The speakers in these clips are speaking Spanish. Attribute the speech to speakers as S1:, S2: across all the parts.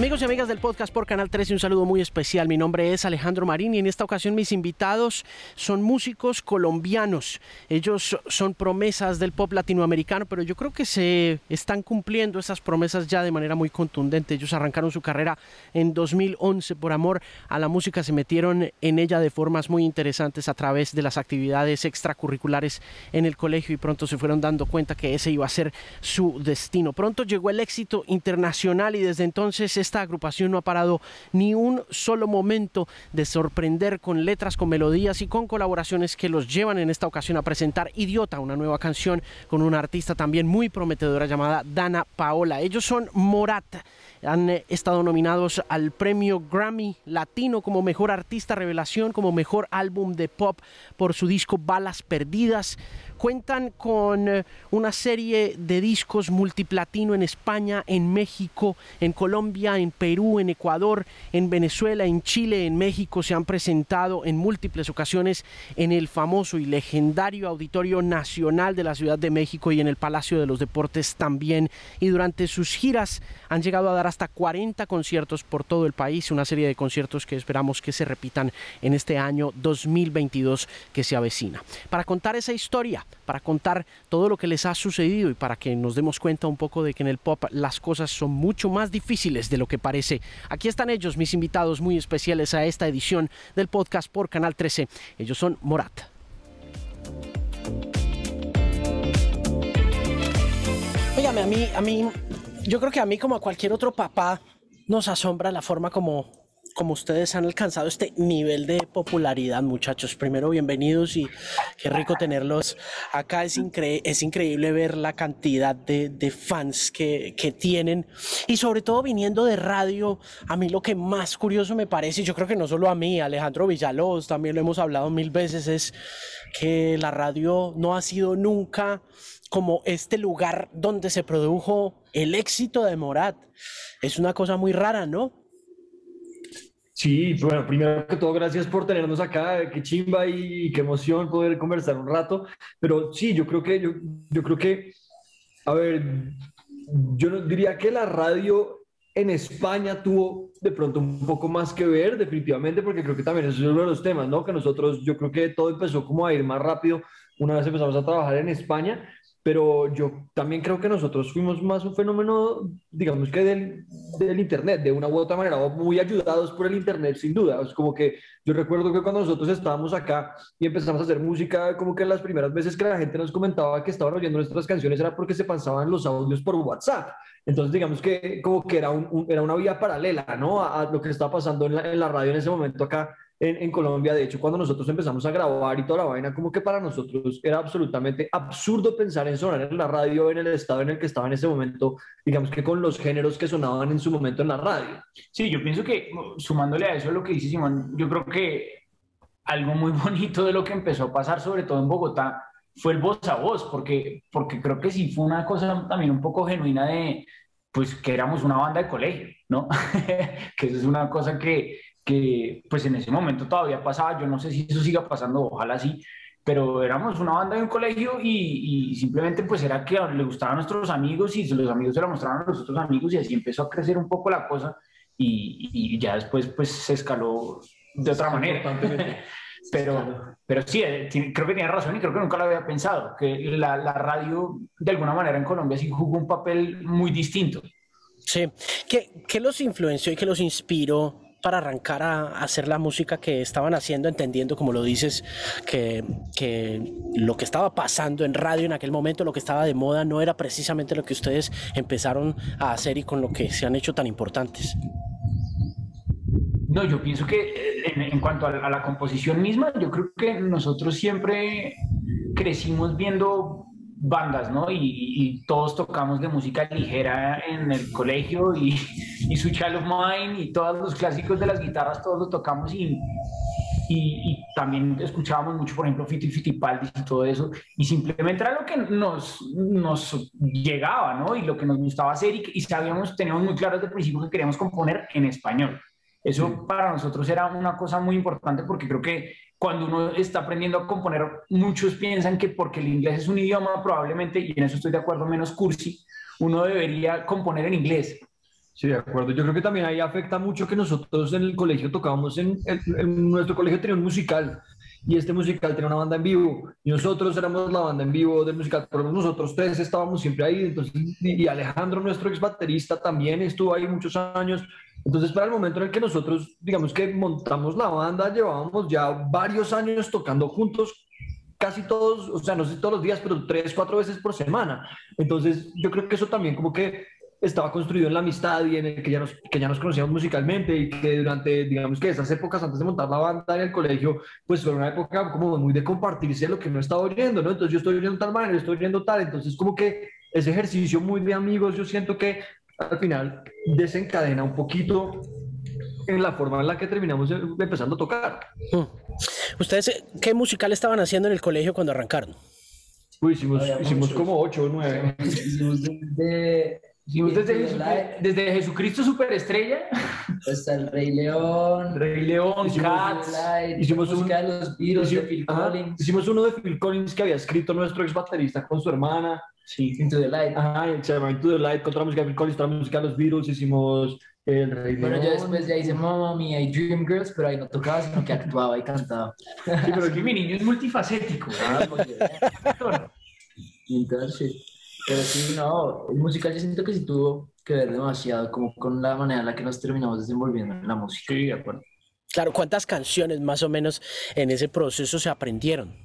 S1: Amigos y amigas del podcast por Canal 13, un saludo muy especial. Mi nombre es Alejandro Marín y en esta ocasión mis invitados son músicos colombianos. Ellos son promesas del pop latinoamericano, pero yo creo que se están cumpliendo esas promesas ya de manera muy contundente. Ellos arrancaron su carrera en 2011 por amor a la música, se metieron en ella de formas muy interesantes a través de las actividades extracurriculares en el colegio y pronto se fueron dando cuenta que ese iba a ser su destino. Pronto llegó el éxito internacional y desde entonces esta agrupación no ha parado ni un solo momento de sorprender con letras, con melodías y con colaboraciones que los llevan en esta ocasión a presentar Idiota, una nueva canción con una artista también muy prometedora llamada Dana Paola. Ellos son Morat han eh, estado nominados al premio Grammy Latino como mejor artista revelación, como mejor álbum de pop por su disco Balas Perdidas. Cuentan con eh, una serie de discos multiplatino en España, en México, en Colombia, en Perú, en Ecuador, en Venezuela, en Chile, en México. Se han presentado en múltiples ocasiones en el famoso y legendario Auditorio Nacional de la Ciudad de México y en el Palacio de los Deportes también. Y durante sus giras han llegado a dar hasta 40 conciertos por todo el país, una serie de conciertos que esperamos que se repitan en este año 2022 que se avecina. Para contar esa historia, para contar todo lo que les ha sucedido y para que nos demos cuenta un poco de que en el pop las cosas son mucho más difíciles de lo que parece. Aquí están ellos, mis invitados muy especiales a esta edición del podcast por Canal 13. Ellos son Morat. Óigame, a mí, a mí yo creo que a mí como a cualquier otro papá nos asombra la forma como, como ustedes han alcanzado este nivel de popularidad, muchachos. Primero, bienvenidos y qué rico tenerlos acá. Es, es increíble ver la cantidad de, de fans que, que, tienen y sobre todo viniendo de radio, a mí lo que más curioso me parece, y yo creo que no solo a mí, Alejandro Villalobos, también lo hemos hablado mil veces, es que la radio no ha sido nunca como este lugar donde se produjo el éxito de Morat. Es una cosa muy rara, ¿no?
S2: Sí, bueno, primero que todo, gracias por tenernos acá, qué chimba y qué emoción poder conversar un rato, pero sí, yo creo que, yo, yo creo que, a ver, yo diría que la radio en España tuvo de pronto un poco más que ver, definitivamente, porque creo que también eso es uno de los temas, ¿no? Que nosotros, yo creo que todo empezó como a ir más rápido una vez empezamos a trabajar en España, pero yo también creo que nosotros fuimos más un fenómeno, digamos que del, del, Internet, de una u otra manera, muy ayudados por el Internet, sin duda. Es como que yo recuerdo que cuando nosotros estábamos acá y empezamos a hacer música, como que las primeras veces que la gente nos comentaba que estaban oyendo nuestras canciones era porque se pasaban los audios por WhatsApp. Entonces, digamos que como que era, un, era una vía paralela, ¿no? A, a, lo que estaba pasando en la, en la radio en ese momento acá en, Colombia. De hecho, cuando nosotros empezamos a grabar y toda la vaina, como que para nosotros era absolutamente absurdo pensar en sonar en la radio en el estado en el que estaba en ese momento, digamos que con los géneros que sonaban en su momento en la radio.
S3: Sí, yo pienso que sumándole a eso lo que dice Simón, yo creo que algo muy bonito de lo que empezó a pasar, sobre todo en Bogotá, fue el voz a voz, porque, porque creo que sí fue una cosa también un poco genuina de, pues, que éramos una banda de colegio, ¿no? que eso es una cosa que, que pues en ese momento todavía pasaba, yo no sé si eso siga pasando, ojalá sí, pero éramos una banda de un colegio y, y, simplemente pues era que le gustaban a nuestros amigos y los amigos se la mostraban a los otros amigos y así empezó a crecer un poco la cosa y, y ya después pues se escaló de otra manera. pero, pero sí, eh, creo que tiene razón y creo que nunca lo había pensado, que la, la radio de alguna manera en Colombia sí jugó un papel muy distinto.
S1: Sí, ¿qué, qué los influenció y qué los inspiró para arrancar a hacer la música que estaban haciendo, entendiendo, como lo dices, que, que, lo que estaba pasando en radio en aquel momento, lo que estaba de moda, no era precisamente lo que ustedes empezaron a hacer y con lo que se han hecho tan importantes?
S3: No, yo pienso que en, en cuanto a la composición misma, yo creo que nosotros siempre crecimos viendo bandas, ¿no? Y, y, todos tocamos de música ligera en el colegio y, y su Child of Mine y todos los clásicos de las guitarras, todos los tocamos y, y, también escuchábamos mucho, por ejemplo, Fito y Fitipaldis y todo eso, y simplemente era lo que nos, nos llegaba, ¿no? Y lo que nos gustaba hacer y, y sabíamos, teníamos muy claro desde el principio que queríamos componer en español. Eso para nosotros era una cosa muy importante porque creo que cuando uno está aprendiendo a componer, muchos piensan que porque el inglés es un idioma, probablemente, y en eso estoy de acuerdo, menos cursi, uno debería componer en inglés.
S2: Sí, de acuerdo. Yo creo que también ahí afecta mucho que nosotros en el colegio tocábamos, en, en, nuestro colegio tenía un musical y este musical tenía una banda en vivo y nosotros éramos la banda en vivo del musical, pero nosotros tres estábamos siempre ahí, entonces, y Alejandro, nuestro ex baterista, también estuvo ahí muchos años. Entonces, para el momento en el que nosotros, digamos que montamos la banda, llevábamos ya varios años tocando juntos, casi todos, o sea, no sé todos los días, pero tres, cuatro veces por semana. Entonces, yo creo que eso también como que estaba construido en la amistad y en el que ya nos, que ya nos conocíamos musicalmente y que durante, digamos que esas épocas antes de montar la banda en el colegio, pues fue una época como muy de compartirse lo que no estaba oyendo, ¿no? Entonces yo estoy oyendo tal manera, estoy oyendo tal, entonces como que ese ejercicio muy de amigos, yo siento que al final desencadena un poquito en la forma en la que terminamos empezando a tocar. Hmm.
S1: ¿Ustedes qué musical estaban haciendo en el colegio cuando arrancaron?
S2: Uy, hicimos, hicimos como ocho o nueve.
S3: Hicimos de Hicimos desde, desde, Jesucristo Superestrella
S4: hasta el Rey León,
S3: Rey León, hicimos, Cats,
S2: hicimos
S4: un, los hicimos, de Phil Collins.
S2: Hicimos uno de Phil Collins que había escrito nuestro ex baterista con su hermana.
S4: Sí, Into the Light.
S2: Ajá, se llama Into the Light, contra la música de Phil Collins, contra la música de los Beatles, hicimos el Rey
S4: León. Bueno, yo después ya hice Mamma Mia y Dream Girls, pero ahí no tocaba, sino que actuaba y cantaba.
S3: Sí, pero aquí mi niño es multifacético. Ah,
S4: Entonces, pero sí, no, el musical yo siento que sí tuvo que ver demasiado como con la manera en la que nos terminamos desenvolviendo en la música.
S3: Sí, de acuerdo.
S1: Claro, ¿cuántas canciones más o menos en ese proceso se aprendieron?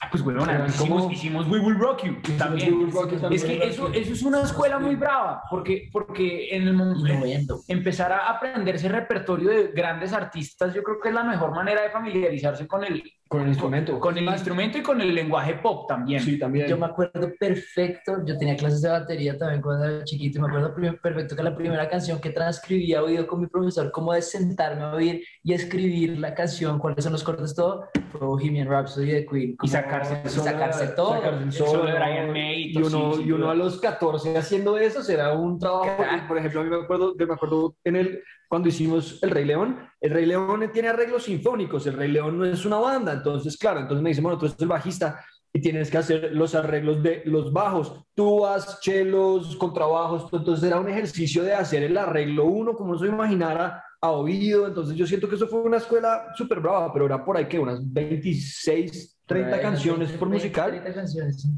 S3: Ah, pues bueno, hicimos, hicimos, We Will Rock You también. Es que eso, eso, es una escuela muy brava, porque, porque en el momento empezar a aprenderse repertorio de grandes artistas, yo creo que es la mejor manera de familiarizarse con el,
S2: con el instrumento.
S3: Con el instrumento y con el lenguaje pop también.
S2: Sí, también.
S4: Yo me acuerdo perfecto, yo tenía clases de batería también cuando era chiquito y me acuerdo perfecto que la primera canción que transcribía oído con mi profesor, como de sentarme a oír y escribir la canción, cuáles son los cortes, todo, fue Bohemian Rhapsody de Queen.
S3: Y sacarse,
S4: y sacarse todo.
S3: Sacarse el solo, de Brian May.
S2: Y, uno, y uno a los 14 haciendo eso será un trabajo. Por ejemplo, a mí me acuerdo, me acuerdo en el cuando hicimos El Rey León, El Rey León tiene arreglos sinfónicos, El Rey León no es una banda, entonces, claro, entonces me dicen, bueno, tú eres el bajista y tienes que hacer los arreglos de los bajos, tubas, chelos, contrabajos, entonces era un ejercicio de hacer el arreglo uno, como no se imaginara, a oído, entonces yo siento que eso fue una escuela súper brava, pero era por ahí que unas 26, 30 canciones por musical. 30 canciones, sí.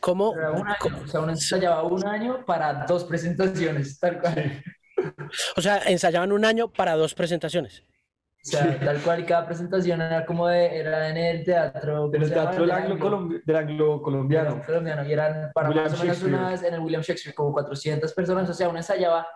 S1: ¿Cómo?
S4: o sea, uno ensayaba un año para dos presentaciones, tal cual.
S1: O sea, ensayaban un año para dos presentaciones.
S4: O sea, tal cual, y cada presentación era como de, era en el teatro.
S2: En el teatro del anglo, del anglo colombiano.
S4: colombiano. Y eran para más o menos unas, en el William Shakespeare, como 400 personas. O sea, uno ensayaba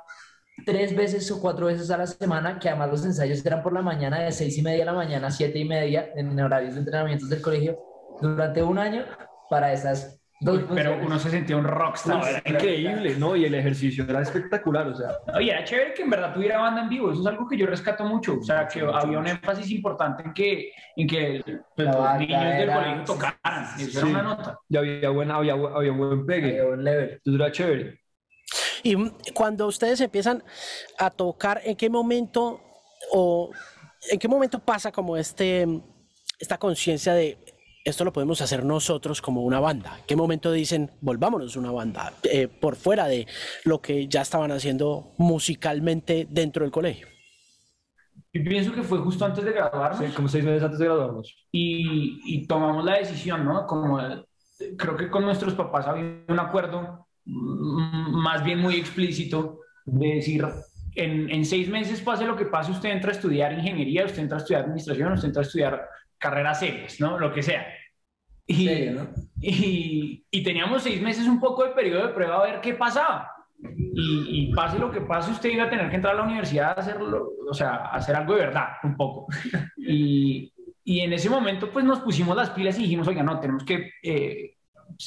S4: tres veces o cuatro veces a la semana, que además los ensayos eran por la mañana, de seis y media de la mañana a siete y media, en horarios de entrenamientos del colegio, durante un año para esas
S3: pero uno se sentía un rockstar.
S2: No, era increíble, ¿no? Y el ejercicio era espectacular, o sea.
S3: Oye, era chévere que en verdad tuviera banda en vivo, eso es algo que yo rescato mucho, o sea, que había un énfasis importante en que, en que pues, los niños del colegio tocaran, eso era una nota.
S2: Y había, buena, había, había buen pegue,
S4: había buen level.
S2: Entonces era chévere.
S1: Y cuando ustedes empiezan a tocar, ¿en qué momento o en qué momento pasa como este esta conciencia de esto lo podemos hacer nosotros como una banda. ¿En qué momento dicen, volvámonos una banda eh, por fuera de lo que ya estaban haciendo musicalmente dentro del colegio?
S3: Yo pienso que fue justo antes de graduarnos.
S2: Sí, como seis meses antes de graduarnos.
S3: Y, y tomamos la decisión, ¿no? Como creo que con nuestros papás había un acuerdo mm, más bien muy explícito de decir, en, en, seis meses pase lo que pase, usted entra a estudiar ingeniería, usted entra a estudiar administración, usted entra a estudiar carreras serias, ¿no? Lo que sea. Y, y, teníamos seis meses un poco de periodo de prueba a ver qué pasaba. Y, pase lo que pase, usted iba a tener que entrar a la universidad a hacerlo, o sea, hacer algo de verdad, un poco. Y, y en ese momento, pues nos pusimos las pilas y dijimos, oiga, no, tenemos que eh,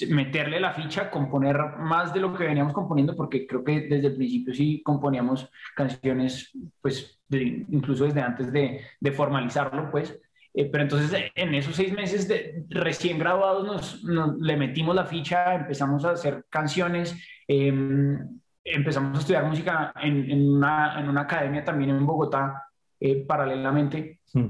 S3: meterle la ficha, componer más de lo que veníamos componiendo, porque creo que desde el principio sí componíamos canciones, pues incluso desde antes de, de formalizarlo, pues. Eh, pero entonces en esos seis meses de recién graduados nos, le metimos la ficha, empezamos a hacer canciones, em, empezamos a estudiar música en, en, una, en, una, academia también en Bogotá eh, paralelamente hmm.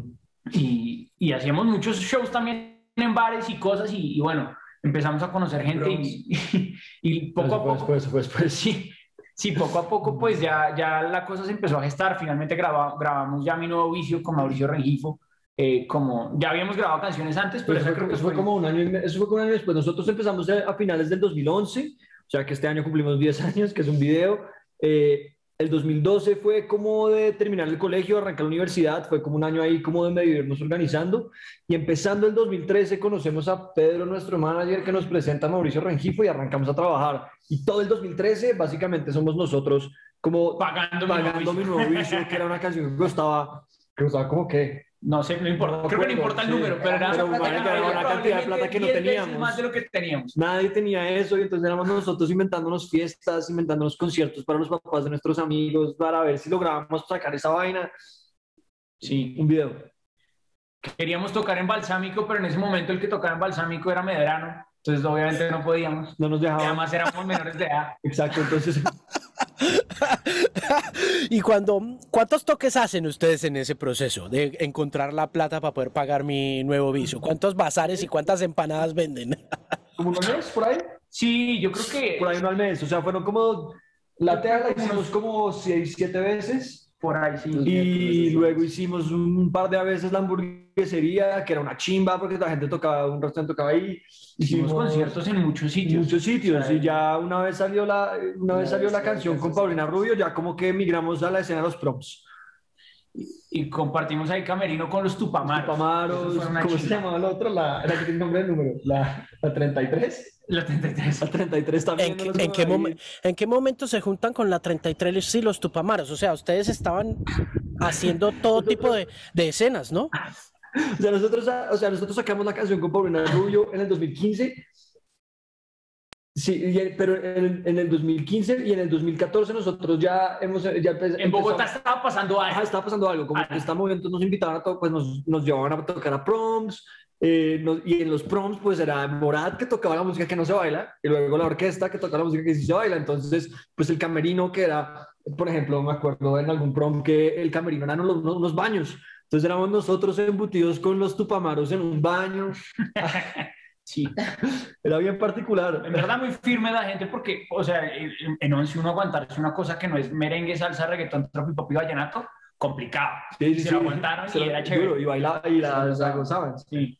S3: y, y, hacíamos muchos shows también en bares y cosas y, y bueno, empezamos a conocer gente y, y, poco a poco...
S2: Después, después, después.
S3: Sí, Sí, poco a poco pues ya, ya la cosa se empezó a gestar. Finalmente grabamos ya mi nuevo vicio con Mauricio Rengifo. Eh, como ya habíamos grabado canciones antes, pero,
S2: eso, creo que fue, como un año, eso fue como un año después. Nosotros empezamos a finales del 2011, o sea que este año cumplimos 10 años, que es un video. Eh, el 2012 fue como de terminar el colegio, arrancar la universidad, fue como un año ahí como de medio irnos organizando. Y empezando el 2013 conocemos a Pedro, nuestro manager, que nos presenta a Mauricio Rengifo y arrancamos a trabajar. Y todo el 2013 básicamente somos nosotros como
S3: pagando,
S2: pagando mi nuevo vicio, que era una canción que costaba, que costaba como que
S3: no sé, no importa. Creo que no importa el número, pero era,
S2: una cantidad de plata que no teníamos.
S3: Más de lo que teníamos.
S2: Nadie tenía eso y entonces éramos nosotros inventándonos fiestas, inventándonos conciertos para los papás de nuestros amigos, para ver si lográbamos sacar esa vaina. Sí, un video.
S3: Queríamos tocar en Balsámico, pero en ese momento el que tocaba en Balsámico era Medrano. Entonces, obviamente no podíamos.
S2: No nos dejaban.
S3: además éramos menores de edad.
S2: Exacto, entonces
S1: y cuando, ¿cuántos toques hacen ustedes en ese proceso de encontrar la plata para poder pagar mi nuevo viso? ¿Cuántos bazares y cuántas empanadas venden?
S2: ¿Como un mes por ahí?
S3: Sí, yo creo que...
S2: Por ahí uno al mes, o sea, fueron como... La TEA la hicimos como seis, siete veces
S3: por ahí sí.
S2: Y luego hicimos un par de veces la hamburguesería, que era una chimba porque la gente tocaba, un restaurante tocaba ahí.
S3: Hicimos, conciertos en muchos sitios.
S2: Muchos sitios. y ya una vez salió la, una vez salió la canción con Paulina Rubio, ya como que emigramos a la escena de los proms.
S3: Y, compartimos ahí camerino con los Tupamaros.
S2: Tupamaros, ¿cómo se llamaba el otro? La, era que tiene nombre del número, la, la 33.
S3: La 33.
S2: La 33 también.
S1: ¿En, qué, ¿En qué momento se juntan con la 33 sí, los Tupamaros? O sea, ustedes estaban haciendo todo tipo de, de escenas, ¿no?
S2: O sea, nosotros, o sea, nosotros sacamos la canción con Paulina Rubio en el 2015. Sí, pero en, en, el 2015 y en el 2014 nosotros ya hemos... Ya
S3: en Bogotá estaba pasando algo.
S2: estaba pasando algo. Como que este momento nos invitaban a tocar, pues nos, nos llevaban a tocar a proms, eh, y en los proms, pues era Morad que tocaba la música que no se baila, y luego la orquesta que tocaba la música que sí se baila. Entonces, pues el camerino que era, por ejemplo, me acuerdo en algún prom que el camerino eran unos, unos baños. Entonces éramos nosotros embutidos con los tupamaros en un baño.
S3: Sí.
S2: Era bien particular.
S3: En verdad, muy firme la gente, porque, o sea, en 11 uno aguantar es una cosa que no es merengue, salsa, reggaetón, tropi, pop y vallenato, complicado.
S2: Sí, sí,
S3: se lo aguantaron y era chévere.
S2: y bailaba y la, la gozaban. Sí.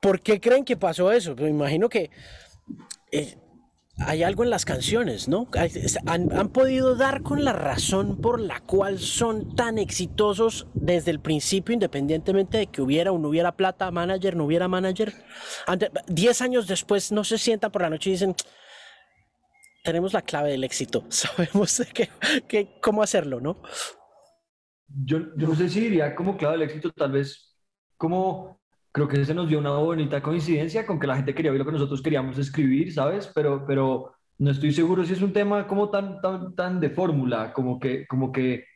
S1: ¿Por qué creen que pasó eso? Me imagino que eh, hay algo en las canciones, ¿no? Han, podido dar con la razón por la cual son tan exitosos desde el principio, independientemente de que hubiera o no hubiera plata, manager, no hubiera manager. diez años después no se sientan por la noche y dicen, tenemos la clave del éxito, sabemos que, cómo hacerlo, ¿no?
S2: Yo, yo no sé si diría como clave del éxito, tal vez como creo que se nos dio una bonita coincidencia con que la gente quería ver lo que nosotros queríamos escribir, ¿sabes? Pero, pero no estoy seguro si es un tema como tan, tan, tan de fórmula, como que, como que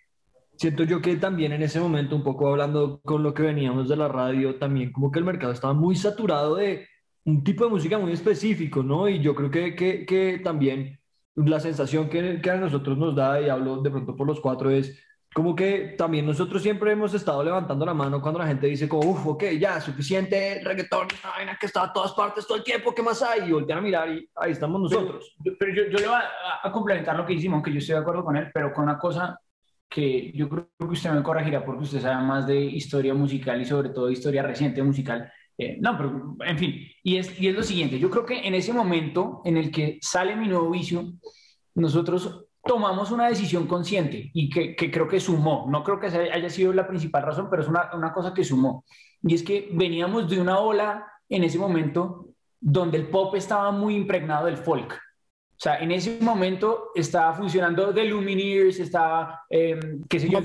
S2: siento yo que también en ese momento, un poco hablando con lo que veníamos de la radio, también como que el mercado estaba muy saturado de un tipo de música muy específico, ¿no? Y yo creo que, que, que también la sensación que, que a nosotros nos da, y hablo de pronto por los cuatro, es como que también nosotros siempre hemos estado levantando la mano cuando la gente dice como, uff, ok, ya, suficiente reggaetón, una vaina que está a todas partes todo el tiempo, ¿qué más hay? Y voltean a mirar y ahí estamos nosotros.
S3: Pero, yo, yo, le voy a, complementar lo que hicimos, aunque yo estoy de acuerdo con él, pero con una cosa que yo creo que usted me corregirá porque usted sabe más de historia musical y sobre todo historia reciente musical. Eh, no, pero en fin, y es, y es lo siguiente, yo creo que en ese momento en el que sale mi nuevo vicio, nosotros tomamos una decisión consciente y que, creo que sumó. No creo que haya sido la principal razón, pero es una, una cosa que sumó. Y es que veníamos de una ola en ese momento donde el pop estaba muy impregnado del folk. O sea, en ese momento estaba funcionando The Lumineers, estaba, eh, qué sé yo,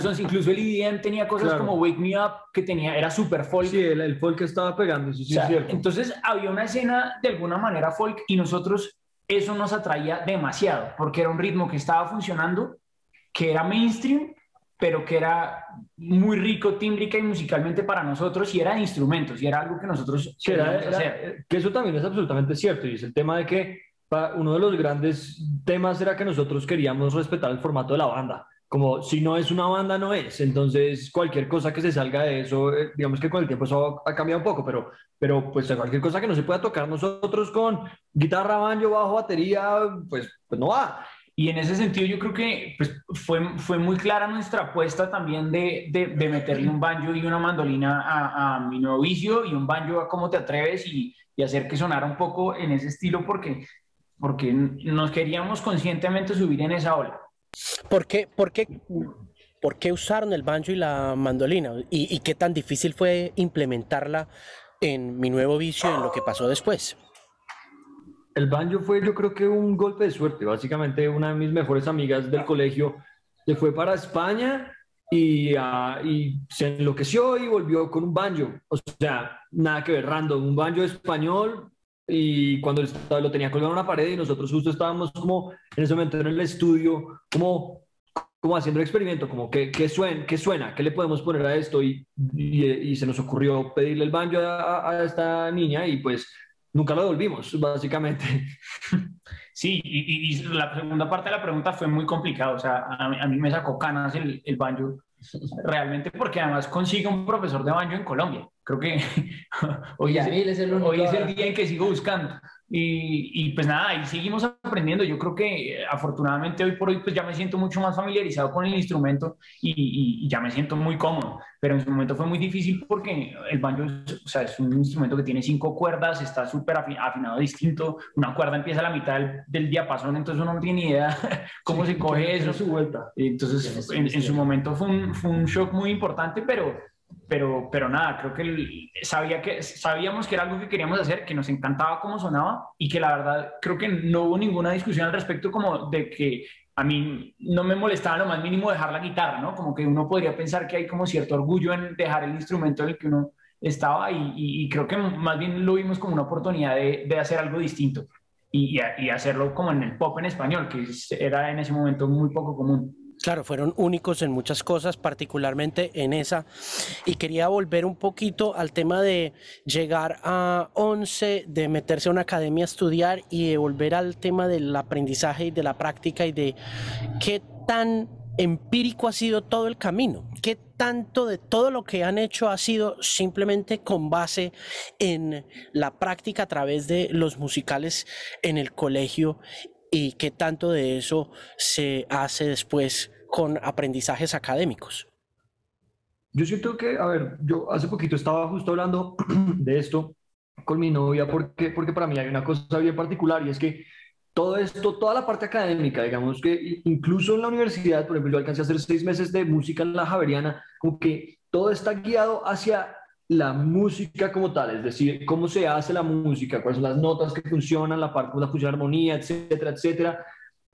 S3: Sons, incluso el EDM tenía cosas como Wake Me Up, que tenía, era super folk.
S2: Sí, el, folk estaba pegando, sí, sí,
S3: Entonces había una escena de alguna manera folk y nosotros eso nos atraía demasiado, porque era un ritmo que estaba funcionando, que era mainstream, pero que era muy rico tímbrica y musicalmente para nosotros y era de instrumentos y era algo que nosotros
S2: queríamos hacer. Que eso también es absolutamente cierto y es el tema de que uno de los grandes temas era que nosotros queríamos respetar el formato de la banda. Como si no es una banda, no es. Entonces, cualquier cosa que se salga de eso, eh, digamos que con el tiempo eso ha cambiado un poco, pero, pero pues cualquier cosa que no se pueda tocar nosotros con guitarra, banjo, bajo, batería, pues, pues no va.
S3: Y en ese sentido yo creo que pues, fue, fue muy clara nuestra apuesta también de, de, de meterle un banjo y una mandolina a, a, mi nuevo vicio y un banjo a cómo te atreves y, y, hacer que sonara un poco en ese estilo porque, porque nos queríamos conscientemente subir en esa ola.
S1: ¿Por qué, por qué, por qué usaron el banjo y la mandolina? ¿Y, ¿Y, qué tan difícil fue implementarla en mi nuevo vicio en lo que pasó después?
S2: El banjo fue yo creo que un golpe de suerte. Básicamente una de mis mejores amigas del colegio se fue para España y, uh, y, se enloqueció y volvió con un banjo. O sea, nada que ver, random, un banjo español y cuando lo tenía colgado en una pared y nosotros justo estábamos como en ese momento en el estudio, como, como haciendo el experimento, como ¿qué, qué, suena, qué suena, qué le podemos poner a esto y, y, y se nos ocurrió pedirle el banjo a, a, esta niña y pues nunca lo devolvimos, básicamente.
S3: Sí, y, y, la segunda parte de la pregunta fue muy complicada, o sea, a mí, a mí me sacó canas el, el banjo realmente porque además consigue un profesor de banjo en Colombia. Creo que hoy, es, es, el hoy es el día en que sigo buscando. Y, y, pues nada, ahí seguimos aprendiendo. Yo creo que afortunadamente hoy por hoy pues ya me siento mucho más familiarizado con el instrumento y, y, y ya me siento muy cómodo. Pero en su momento fue muy difícil porque el banjo es, o sea, es un instrumento que tiene cinco cuerdas, está súper afinado distinto. Una cuerda empieza a la mitad del, del, diapasón, entonces uno no tiene ni idea cómo sí, se coge eso.
S2: Su vuelta.
S3: Entonces en, en, su momento fue un, fue un shock muy importante, pero pero, pero nada, creo que el, sabía que, sabíamos que era algo que queríamos hacer, que nos encantaba cómo sonaba y que la verdad creo que no hubo ninguna discusión al respecto como de que a mí no me molestaba lo más mínimo dejar la guitarra, ¿no? Como que uno podría pensar que hay como cierto orgullo en dejar el instrumento en el que uno estaba y, y, y creo que más bien lo vimos como una oportunidad de, de hacer algo distinto y, y, hacerlo como en el pop en español, que era en ese momento muy poco común.
S1: Claro, fueron únicos en muchas cosas, particularmente en esa. Y quería volver un poquito al tema de llegar a 11, de meterse a una academia a estudiar y de volver al tema del aprendizaje y de la práctica y de qué tan empírico ha sido todo el camino, qué tanto de todo lo que han hecho ha sido simplemente con base en la práctica a través de los musicales en el colegio y qué tanto de eso se hace después con aprendizajes académicos.
S2: Yo siento que, a ver, yo hace poquito estaba justo hablando de esto con mi novia porque, porque para mí hay una cosa bien particular y es que todo esto, toda la parte académica, digamos que incluso en la universidad, por ejemplo, yo alcancé a hacer seis meses de música en la Javeriana, como que todo está guiado hacia la música como tal, es decir, cómo se hace la música, cuáles son las notas que funcionan, la parte, cómo funciona la armonía, etcétera, etcétera.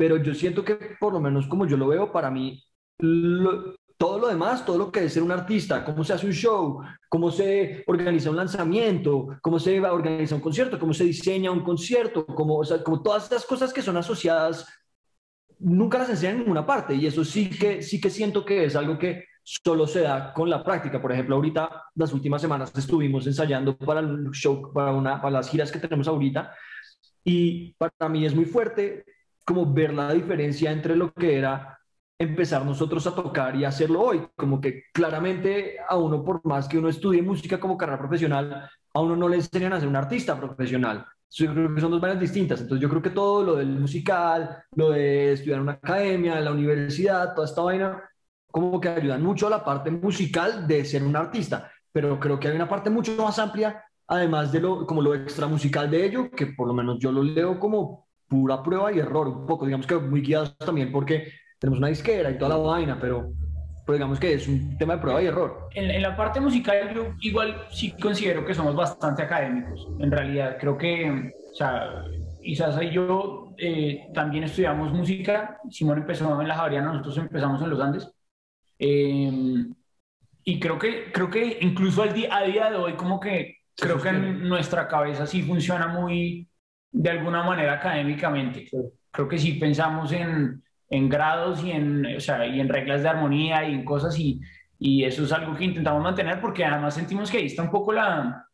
S2: Pero yo siento que, por lo menos como yo lo veo, para mí, lo, todo lo demás, todo lo que es ser un artista, cómo se hace un show, cómo se organiza un lanzamiento, cómo se organiza un concierto, cómo se diseña un concierto, como, o sea, como todas estas cosas que son asociadas, nunca las enseñan en ninguna parte. Y eso sí que, sí que siento que es algo que solo se da con la práctica. Por ejemplo, ahorita, las últimas semanas estuvimos ensayando para el show, para, una, para las giras que tenemos ahorita. Y para mí es muy fuerte como ver la diferencia entre lo que era empezar nosotros a tocar y hacerlo hoy. Como que claramente a uno, por más que uno estudie música como carrera profesional, a uno no le enseñan a ser un artista profesional. Yo creo son dos vainas distintas. Entonces yo creo que todo lo del musical, lo de estudiar en una academia, en la universidad, toda esta vaina, como que ayudan mucho a la parte musical de ser un artista, pero creo que hay una parte mucho más amplia, además de lo, como lo extra musical de ello, que por lo menos yo lo leo como pura prueba y error, un poco, digamos que muy guiados también porque tenemos una disquera y toda la vaina, pero, pero digamos que es un tema de prueba y error.
S3: En, en, la parte musical yo igual sí considero que somos bastante académicos, en realidad creo que, o sea, Isasa y yo eh, también estudiamos música, Simón empezó en la Javeriana, nosotros empezamos en los Andes, eh, y creo que, creo que incluso al día, a día de hoy, como que creo que en nuestra cabeza sí funciona muy de alguna manera académicamente. Creo que sí pensamos en, en grados y en, o sea, y en reglas de armonía y en cosas y, y eso es algo que intentamos mantener porque además sentimos que ahí está un poco la,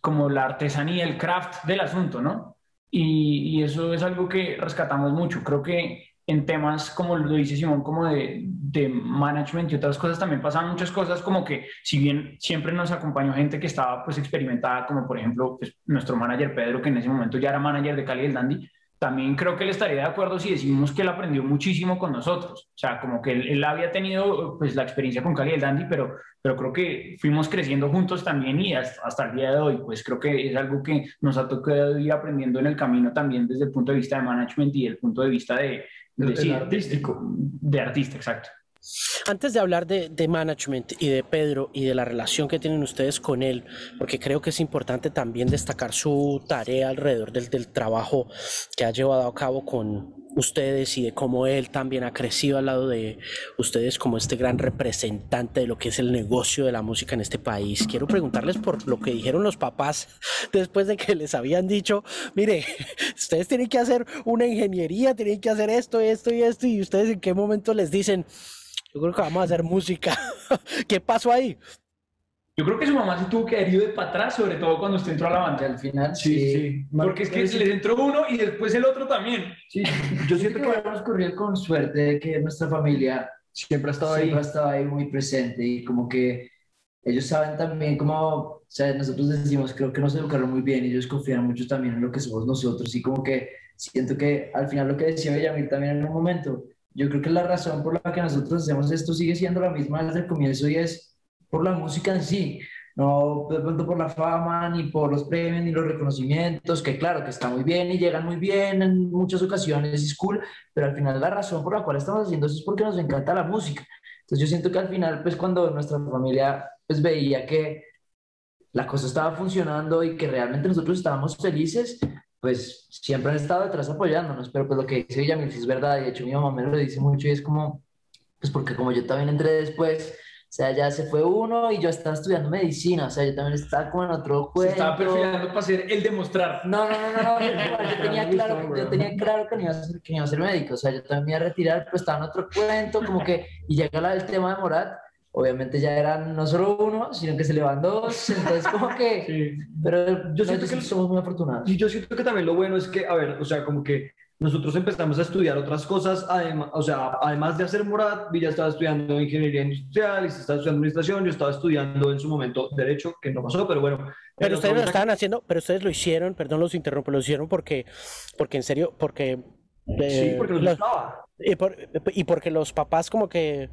S3: como la artesanía, el craft del asunto, ¿no? Y, y eso es algo que rescatamos mucho. Creo que en temas, como lo dice Simón, como de, de, management y otras cosas, también pasaban muchas cosas, como que si bien siempre nos acompañó gente que estaba pues experimentada, como por ejemplo pues, nuestro manager Pedro, que en ese momento ya era manager de Cali del Dandy, también creo que él estaría de acuerdo si decimos que él aprendió muchísimo con nosotros. O sea, como que él, había tenido pues la experiencia con Cali del Dandy, pero, pero creo que fuimos creciendo juntos también y hasta, el día de hoy, pues creo que es algo que nos ha tocado ir aprendiendo en el camino también desde el punto de vista de management y el punto de vista de,
S2: de, artístico.
S3: De, artista, exacto.
S1: Antes de hablar de, de, management y de Pedro y de la relación que tienen ustedes con él, porque creo que es importante también destacar su tarea alrededor del, del trabajo que ha llevado a cabo con ustedes y de cómo él también ha crecido al lado de ustedes como este gran representante de lo que es el negocio de la música en este país. Quiero preguntarles por lo que dijeron los papás después de que les habían dicho, mire, ustedes tienen que hacer una ingeniería, tienen que hacer esto, esto y esto, y ustedes en qué momento les dicen, yo creo que vamos a hacer música. ¿Qué pasó ahí?
S3: Yo creo que su mamá se tuvo que haber ido de para atrás, sobre todo cuando usted entró a la banda.
S4: Al final,
S3: sí. sí. Porque es que les entró uno y después el otro también.
S4: Sí, yo siento que hemos corrido con suerte de que nuestra familia
S2: siempre ha estado
S4: ahí.
S2: Siempre
S4: ha estado ahí muy presente y como que ellos saben también cómo, o sea, nosotros decimos, creo que nos educaron muy bien y ellos confían mucho también en lo que somos nosotros y como que siento que al final lo que decía Bellamir también en un momento, yo creo que la razón por la que nosotros hacemos esto sigue siendo la misma desde el comienzo y es por la música en sí, no de pronto por la fama, ni por los premios, ni los reconocimientos, que claro, que está muy bien y llegan muy bien en muchas ocasiones, es cool, pero al final la razón por la cual estamos haciendo eso es porque nos encanta la música. Entonces yo siento que al final, pues cuando nuestra familia pues veía que la cosa estaba funcionando y que realmente nosotros estábamos felices, pues siempre han estado detrás apoyándonos, pero pues lo que dice Villamil es verdad, y de hecho mi mamá me lo dice mucho y es como, pues porque como yo también entré después, sea, ya se fue uno y yo estaba estudiando medicina, o sea, yo también estaba como en otro juego. Se
S3: estaba perfilando para ser el demostrar.
S4: No, no, no, no, yo, tenía claro, yo tenía claro que no, iba a ser, que iba a ser médico, o sea, yo también me iba a retirar, pero estaba en otro cuento, como que, y llega el tema de Morat, obviamente ya eran no solo uno, sino que se le van dos, entonces como que... Sí. Pero yo siento que somos muy afortunados.
S2: Y yo siento que también lo bueno es que, a ver, o sea, como que nosotros empezamos a estudiar otras cosas, además, o sea, además de hacer Morat, Villa estaba estudiando ingeniería industrial, y estaba estudiando administración, yo estaba estudiando en su momento derecho, que no pasó, pero bueno.
S1: Pero ustedes lo estaban haciendo, pero ustedes lo hicieron, perdón, los interrumpo, lo hicieron porque, porque en serio, porque...
S2: sí, porque nos gustaba.
S1: Y, y, porque los papás como que...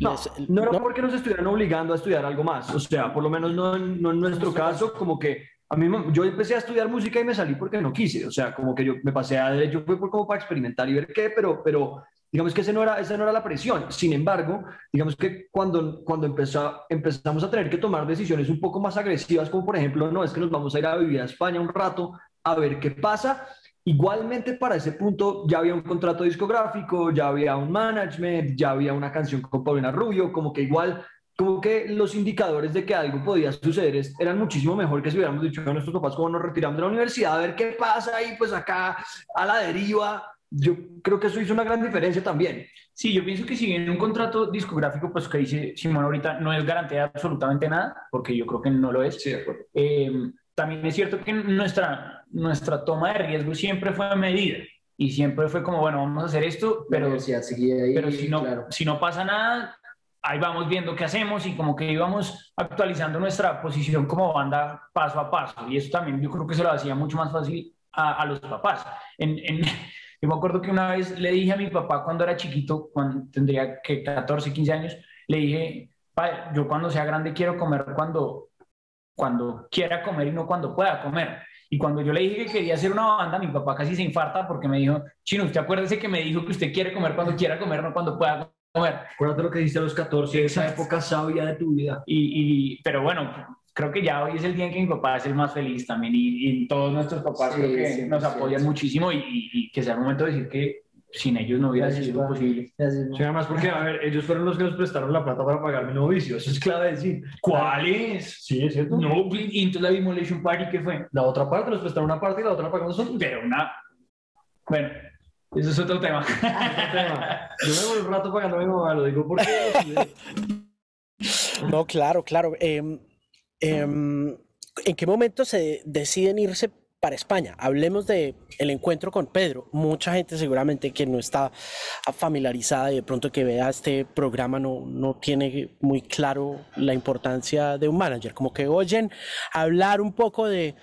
S2: No, no era porque nos estuvieran obligando a estudiar algo más, o sea, por lo menos no, no en nuestro caso, como que a mí, yo empecé a estudiar música y me salí porque no quise, o sea, como que yo me pasé a derecho, fue como para experimentar y ver qué, pero, pero digamos que ese no era, esa no era la presión. Sin embargo, digamos que cuando, cuando empezó, empezamos a tener que tomar decisiones un poco más agresivas, como por ejemplo, no, es que nos vamos a ir a vivir a España un rato a ver qué pasa, Igualmente para ese punto ya había un contrato discográfico, ya había un management, ya había una canción con Paulina Rubio, como que igual como que los indicadores de que algo podía suceder eran muchísimo mejor que si hubiéramos dicho a nuestros papás como nos retiramos de la universidad a ver qué pasa ahí, pues acá a la deriva. Yo creo que eso hizo una gran diferencia también.
S3: Sí, yo pienso que si bien un contrato discográfico, pues que dice Simón ahorita, no es garantía de absolutamente nada, porque yo creo que no lo es.
S2: Sí, de acuerdo.
S3: Eh, también es cierto que nuestra, nuestra toma de riesgo siempre fue medida y siempre fue como, bueno, vamos a hacer esto, pero, pero si, no, si no pasa nada, ahí vamos viendo qué hacemos y como que íbamos actualizando nuestra posición como banda paso a paso. Y eso también yo creo que se lo hacía mucho más fácil a, los papás. En, yo me acuerdo que una vez le dije a mi papá cuando era chiquito, cuando tendría que 14, 15 años, le dije, yo cuando sea grande quiero comer cuando, cuando quiera comer y no cuando pueda comer. Y cuando yo le dije que quería hacer una banda, mi papá casi se infarta porque me dijo, Chino, usted acuérdese que me dijo que usted quiere comer cuando quiera comer, no cuando pueda
S2: Acuérdate lo que dijiste a los 14, esa época sabia de tu vida.
S3: Y, pero bueno, creo que ya hoy es el día en que mi papá es el más feliz también y, todos nuestros papás creo que nos apoyan muchísimo y, que sea el momento de decir que sin ellos no hubiera sido posible.
S2: Sí, además porque, a ver, ellos fueron los que nos prestaron la plata para pagar mi nuevo vicio, eso es clave decir.
S3: ¿Cuáles?
S2: Sí, es cierto.
S3: No, y entonces la Vimolation Party, ¿qué fue?
S2: La otra parte, nos prestaron una parte y la otra pagamos nosotros.
S3: Pero una... Bueno, eso es otro tema.
S2: Yo me voy un rato pagando a mi mamá, lo digo porque.
S1: no, claro, claro. Em, em, ¿En qué momento se deciden irse para España. Hablemos de el encuentro con Pedro. Mucha gente seguramente que no está familiarizada y de pronto que vea este programa no, no tiene muy claro la importancia de un manager. Como que oyen hablar un poco de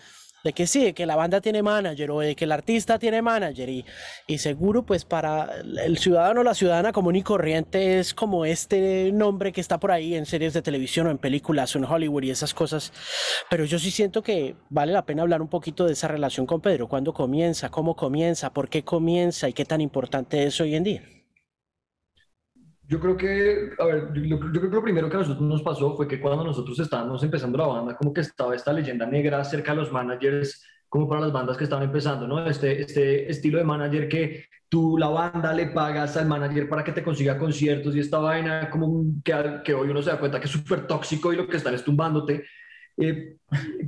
S1: de que sí, de que la banda tiene manager o de que el artista tiene manager y, y seguro pues para el ciudadano o la ciudadana común y corriente es como este nombre que está por ahí en series de televisión o en películas o en Hollywood y esas cosas, pero yo sí siento que vale la pena hablar un poquito de esa relación con Pedro, cuándo comienza, cómo comienza, por qué comienza y qué tan importante es hoy en día.
S2: Yo creo que, a ver, yo, creo que lo primero que a nosotros nos pasó fue que cuando nosotros estábamos empezando la banda, como que estaba esta leyenda negra acerca de los managers, como para las bandas que estaban empezando, ¿no? Este, este estilo de manager que tú, la banda, le pagas al manager para que te consiga conciertos y esta vaina, como que, que hoy uno se da cuenta que es súper tóxico y lo que están es tumbándote. Eh,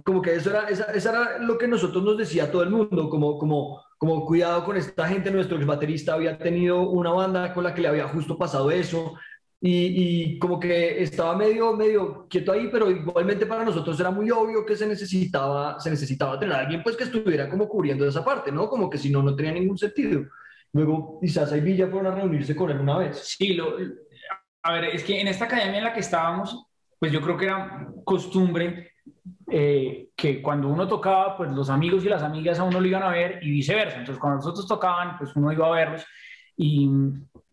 S2: como que eso era, esa, era lo que nosotros nos decía todo el mundo, como, como, como cuidado con esta gente, nuestro ex baterista había tenido una banda con la que le había justo pasado eso, y, y, como que estaba medio, medio quieto ahí, pero igualmente para nosotros era muy obvio que se necesitaba, se necesitaba tener a alguien pues que estuviera como cubriendo esa parte, ¿no? Como que si no, no tenía ningún sentido. Luego quizás y Villa fueron a reunirse con él una vez.
S3: Sí, lo, a ver, es que en esta academia en la que estábamos, pues yo creo que era costumbre eh, que cuando uno tocaba, pues los amigos y las amigas a uno lo iban a ver y viceversa. Entonces, cuando nosotros tocaban, pues uno iba a verlos. Y,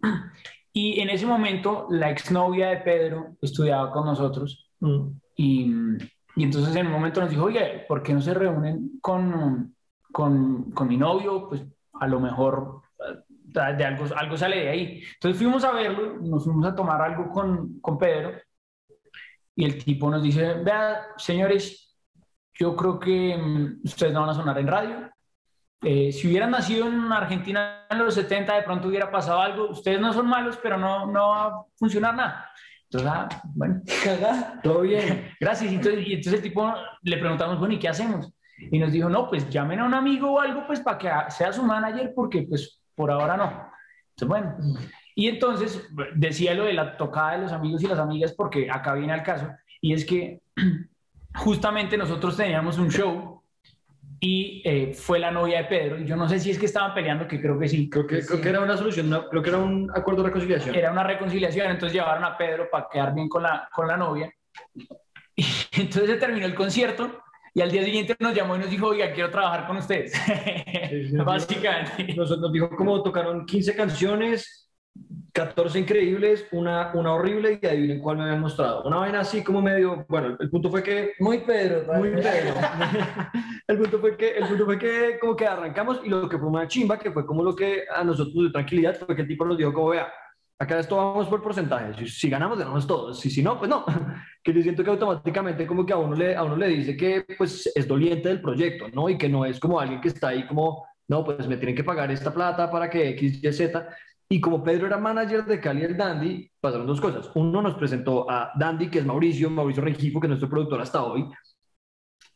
S3: y en ese momento, la exnovia de Pedro estudiaba con nosotros. Mm. Y, y, entonces en un momento nos dijo, oye, ¿por qué no se reúnen con, con, con mi novio? Pues a lo mejor eh, de algo, algo sale de ahí. Entonces fuimos a verlo, nos fuimos a tomar algo con, con Pedro y el tipo nos dice, vea, señores, yo creo que mm, ustedes no van a sonar en radio. Eh, si hubieran nacido en Argentina en los 70, de pronto hubiera pasado algo. Ustedes no son malos, pero no, no va a funcionar nada. Entonces, ah, bueno, todo bien, gracias. Entonces, y entonces el tipo le preguntamos, bueno, ¿y qué hacemos? Y nos dijo, no, pues llamen a un amigo o algo, pues para que sea su manager, porque pues por ahora no. Entonces, bueno, y entonces decía lo de la tocada de los amigos y las amigas porque acá viene al caso, y es que justamente nosotros teníamos un show y eh, fue la novia de Pedro, y yo no sé si es que estaban peleando, que creo que sí.
S2: Creo que, creo que era una solución, creo que era un acuerdo de reconciliación.
S3: Era una reconciliación, entonces llevaron a Pedro para quedar bien con la, con la novia. Y entonces se terminó el concierto y al día siguiente nos llamó y nos dijo, oiga, quiero trabajar con ustedes. Básicamente.
S2: Nos, nos dijo cómo tocaron 15 canciones, 14 increíbles, una, una horrible y adivinen cuál me habían mostrado. Una vaina así como medio, bueno, el punto fue que...
S4: Muy Pedro.
S2: Muy Pedro. el, punto fue que, el punto fue que como que arrancamos y lo que fue una chimba, que fue como lo que a nosotros de tranquilidad, fue que el tipo nos dijo como, vea, acá esto vamos por porcentaje, si, si ganamos, ganamos todos, si, si no, pues no. que yo siento que automáticamente como que a uno, le, a uno le dice que pues es doliente del proyecto, ¿no? Y que no es como alguien que está ahí como, no, pues me tienen que pagar esta plata para que X, Y, Z y como Pedro era manager de Cali el Dandy, pasaron dos cosas. Uno nos presentó a Dandy, que es Mauricio, Mauricio Rengifo, que es nuestro productor hasta hoy,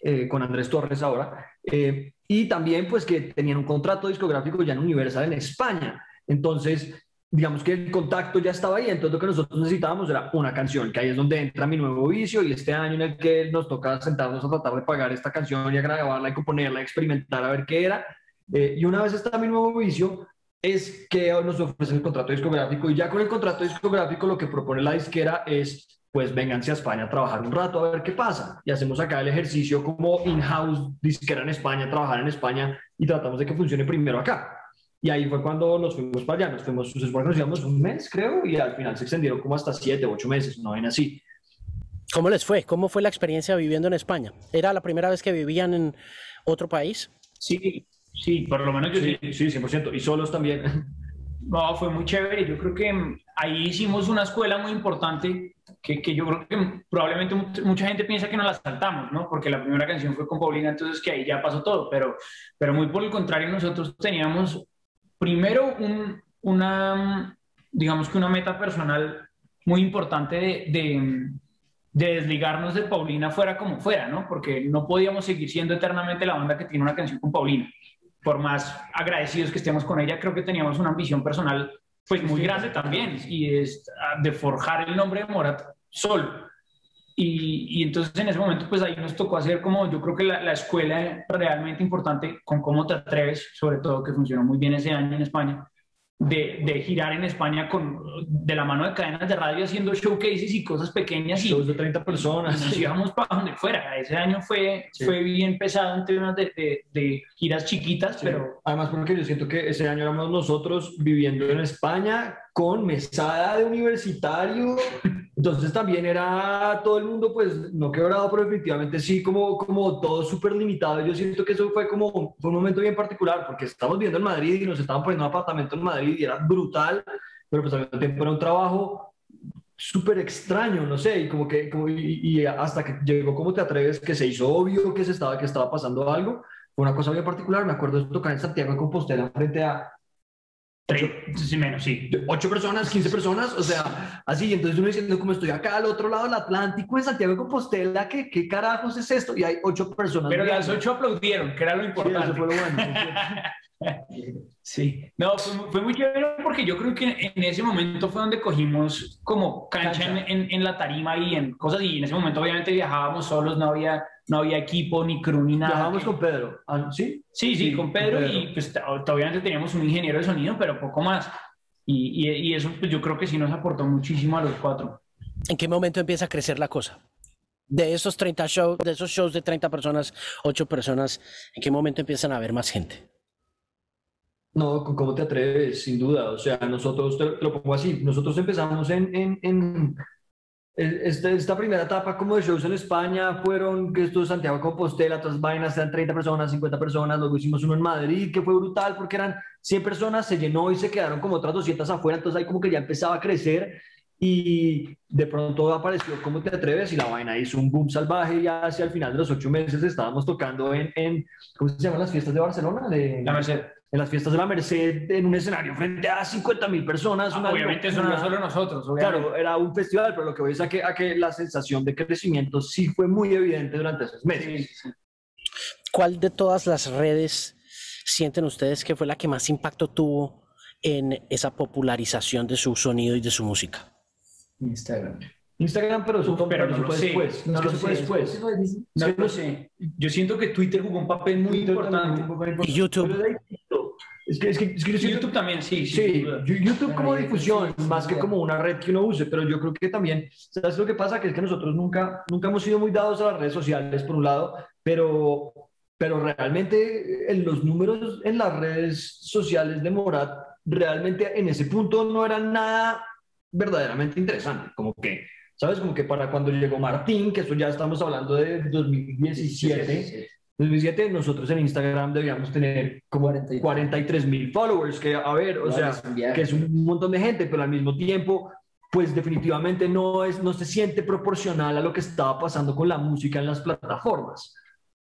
S2: eh, con Andrés Torres ahora. Eh, y también pues que tenían un contrato discográfico ya en Universal en España. Entonces, digamos que el contacto ya estaba ahí, entonces lo que nosotros necesitábamos era una canción, que ahí es donde entra mi nuevo vicio y este año en el que nos toca sentarnos a tratar de pagar esta canción y a grabarla y componerla, experimentar a ver qué era. Eh, y una vez está mi nuevo vicio, es que nos ofrece el contrato discográfico y ya con el contrato discográfico lo que propone la disquera es pues vénganse a España a trabajar un rato a ver qué pasa. Y hacemos acá el ejercicio como in-house disquera en España, trabajar en España y tratamos de que funcione primero acá. Y ahí fue cuando nos fuimos para allá, nos fuimos, nos íbamos un mes creo y al final se extendieron como hasta siete, ocho meses, no ven así.
S1: ¿Cómo les fue? ¿Cómo fue la experiencia viviendo en España? ¿Era la primera vez que vivían en otro país?
S3: Sí, Sí, por lo menos yo
S2: sí. Sí, 100%. Y solos también.
S3: No, fue muy chévere. Yo creo que ahí hicimos una escuela muy importante que, que, yo creo que probablemente mucha gente piensa que nos la saltamos, ¿no? Porque la primera canción fue con Paulina, entonces que ahí ya pasó todo. Pero, pero muy por el contrario, nosotros teníamos primero un, una, digamos que una meta personal muy importante de, de, de desligarnos de Paulina fuera como fuera, ¿no? Porque no podíamos seguir siendo eternamente la banda que tiene una canción con Paulina por más agradecidos que estemos con ella, creo que teníamos una ambición personal pues muy grande también y es ah, de forjar el nombre de Morat solo. Y, y, entonces en ese momento, pues ahí nos tocó hacer como, yo creo que la, la, escuela realmente importante con cómo te atreves, sobre todo que funcionó muy bien ese año en España, de, de, girar en España con, de la mano de cadenas de radio haciendo showcases y cosas pequeñas. Y,
S2: Shows de 30 personas.
S3: Y nos íbamos para donde fuera. Ese año fue, sí. fue bien pesado en términos de, de, de giras chiquitas, sí. pero...
S2: Además porque yo siento que ese año éramos nosotros viviendo en España con mesada de universitario. Entonces también era todo el mundo, pues no quebrado, pero definitivamente sí, como, como todo súper limitado. Yo siento que eso fue como fue un momento bien particular, porque estamos viendo en Madrid y nos estaban poniendo un apartamento en Madrid y era brutal, pero pues al mismo tiempo era un trabajo súper extraño, no sé, y como que, como, y, y, hasta que llegó como te atreves, que se hizo obvio que se estaba, que estaba pasando algo, fue una cosa bien particular, me acuerdo de tocar en Santiago de Compostela frente a
S3: Sí, menos, sí.
S2: Ocho personas, 15 personas, o sea, así. Entonces uno diciendo, como estoy acá al otro lado del Atlántico, en Santiago de Compostela, ¿qué, qué carajos es esto? Y hay ocho personas.
S3: Pero las ocho aplaudieron, que era lo importante.
S2: Sí, eso fue lo bueno.
S3: Sí, no, fue, fue, muy chévere porque yo creo que en ese momento fue donde cogimos como cancha, cancha. En, en, en, la tarima y en cosas y en ese momento obviamente viajábamos solos, no había, no había equipo, ni crew, ni nada.
S2: Viajábamos con Pedro, ¿sí?
S3: Sí, sí, sí con, Pedro, con, Pedro, y pues obviamente teníamos un ingeniero de sonido, pero poco más. Y, y, y eso pues yo creo que sí nos aportó muchísimo a los cuatro.
S1: ¿En qué momento empieza a crecer la cosa? De esos 30 shows, de esos shows de 30 personas, 8 personas, ¿en qué momento empiezan a haber más gente?
S2: No, ¿cómo te atreves? Sin duda. O sea, nosotros, te lo pongo así, nosotros empezamos en, en, en esta, esta, primera etapa como de shows en España fueron que esto de Santiago Compostela, todas vainas, eran 30 personas, 50 personas, luego hicimos uno en Madrid que fue brutal porque eran 100 personas, se llenó y se quedaron como otras 200 afuera, entonces ahí como que ya empezaba a crecer y de pronto apareció ¿Cómo te atreves? y la vaina hizo un boom salvaje y hacia el final de los ocho meses estábamos tocando en, en ¿cómo se llaman las fiestas de Barcelona? De,
S3: la Merced
S2: en las fiestas de la Merced en un escenario frente a 50 mil personas.
S3: Ah, obviamente eso no era solo nosotros.
S2: Obviamente. Claro, era un festival, pero lo que voy es a que, a que la sensación de crecimiento sí fue muy evidente durante esos meses. Sí, sí.
S1: ¿Cuál de todas las redes sienten ustedes que fue la que más impacto tuvo en esa popularización de su sonido y de su música?
S4: Instagram.
S2: Instagram, pero eso,
S3: pero no lo sé.
S2: después.
S3: No lo
S2: que
S3: sé.
S2: después.
S3: No lo sé. Yo siento que Twitter jugó un papel muy importante.
S1: Y YouTube.
S2: Es que, es que, es que yo siento,
S3: YouTube también, sí.
S2: Sí, YouTube como difusión, más que como una red que uno use, pero yo creo que también, ¿sabes lo que pasa? Que es que nosotros nunca, nunca hemos sido muy dados a las redes sociales, por un lado, pero, pero realmente en los números en las redes sociales de Morat, realmente en ese punto no eran nada verdaderamente interesante, como que ¿sabes? Como que para cuando llegó Martín, que eso ya estamos hablando de 2017, sí, sí, sí. 2007 nosotros en Instagram debíamos tener como 43 mil followers, que a ver, o sea, que es un montón de gente, pero al mismo tiempo, pues definitivamente no, es, no se siente proporcional a lo que estaba pasando con la música en las plataformas.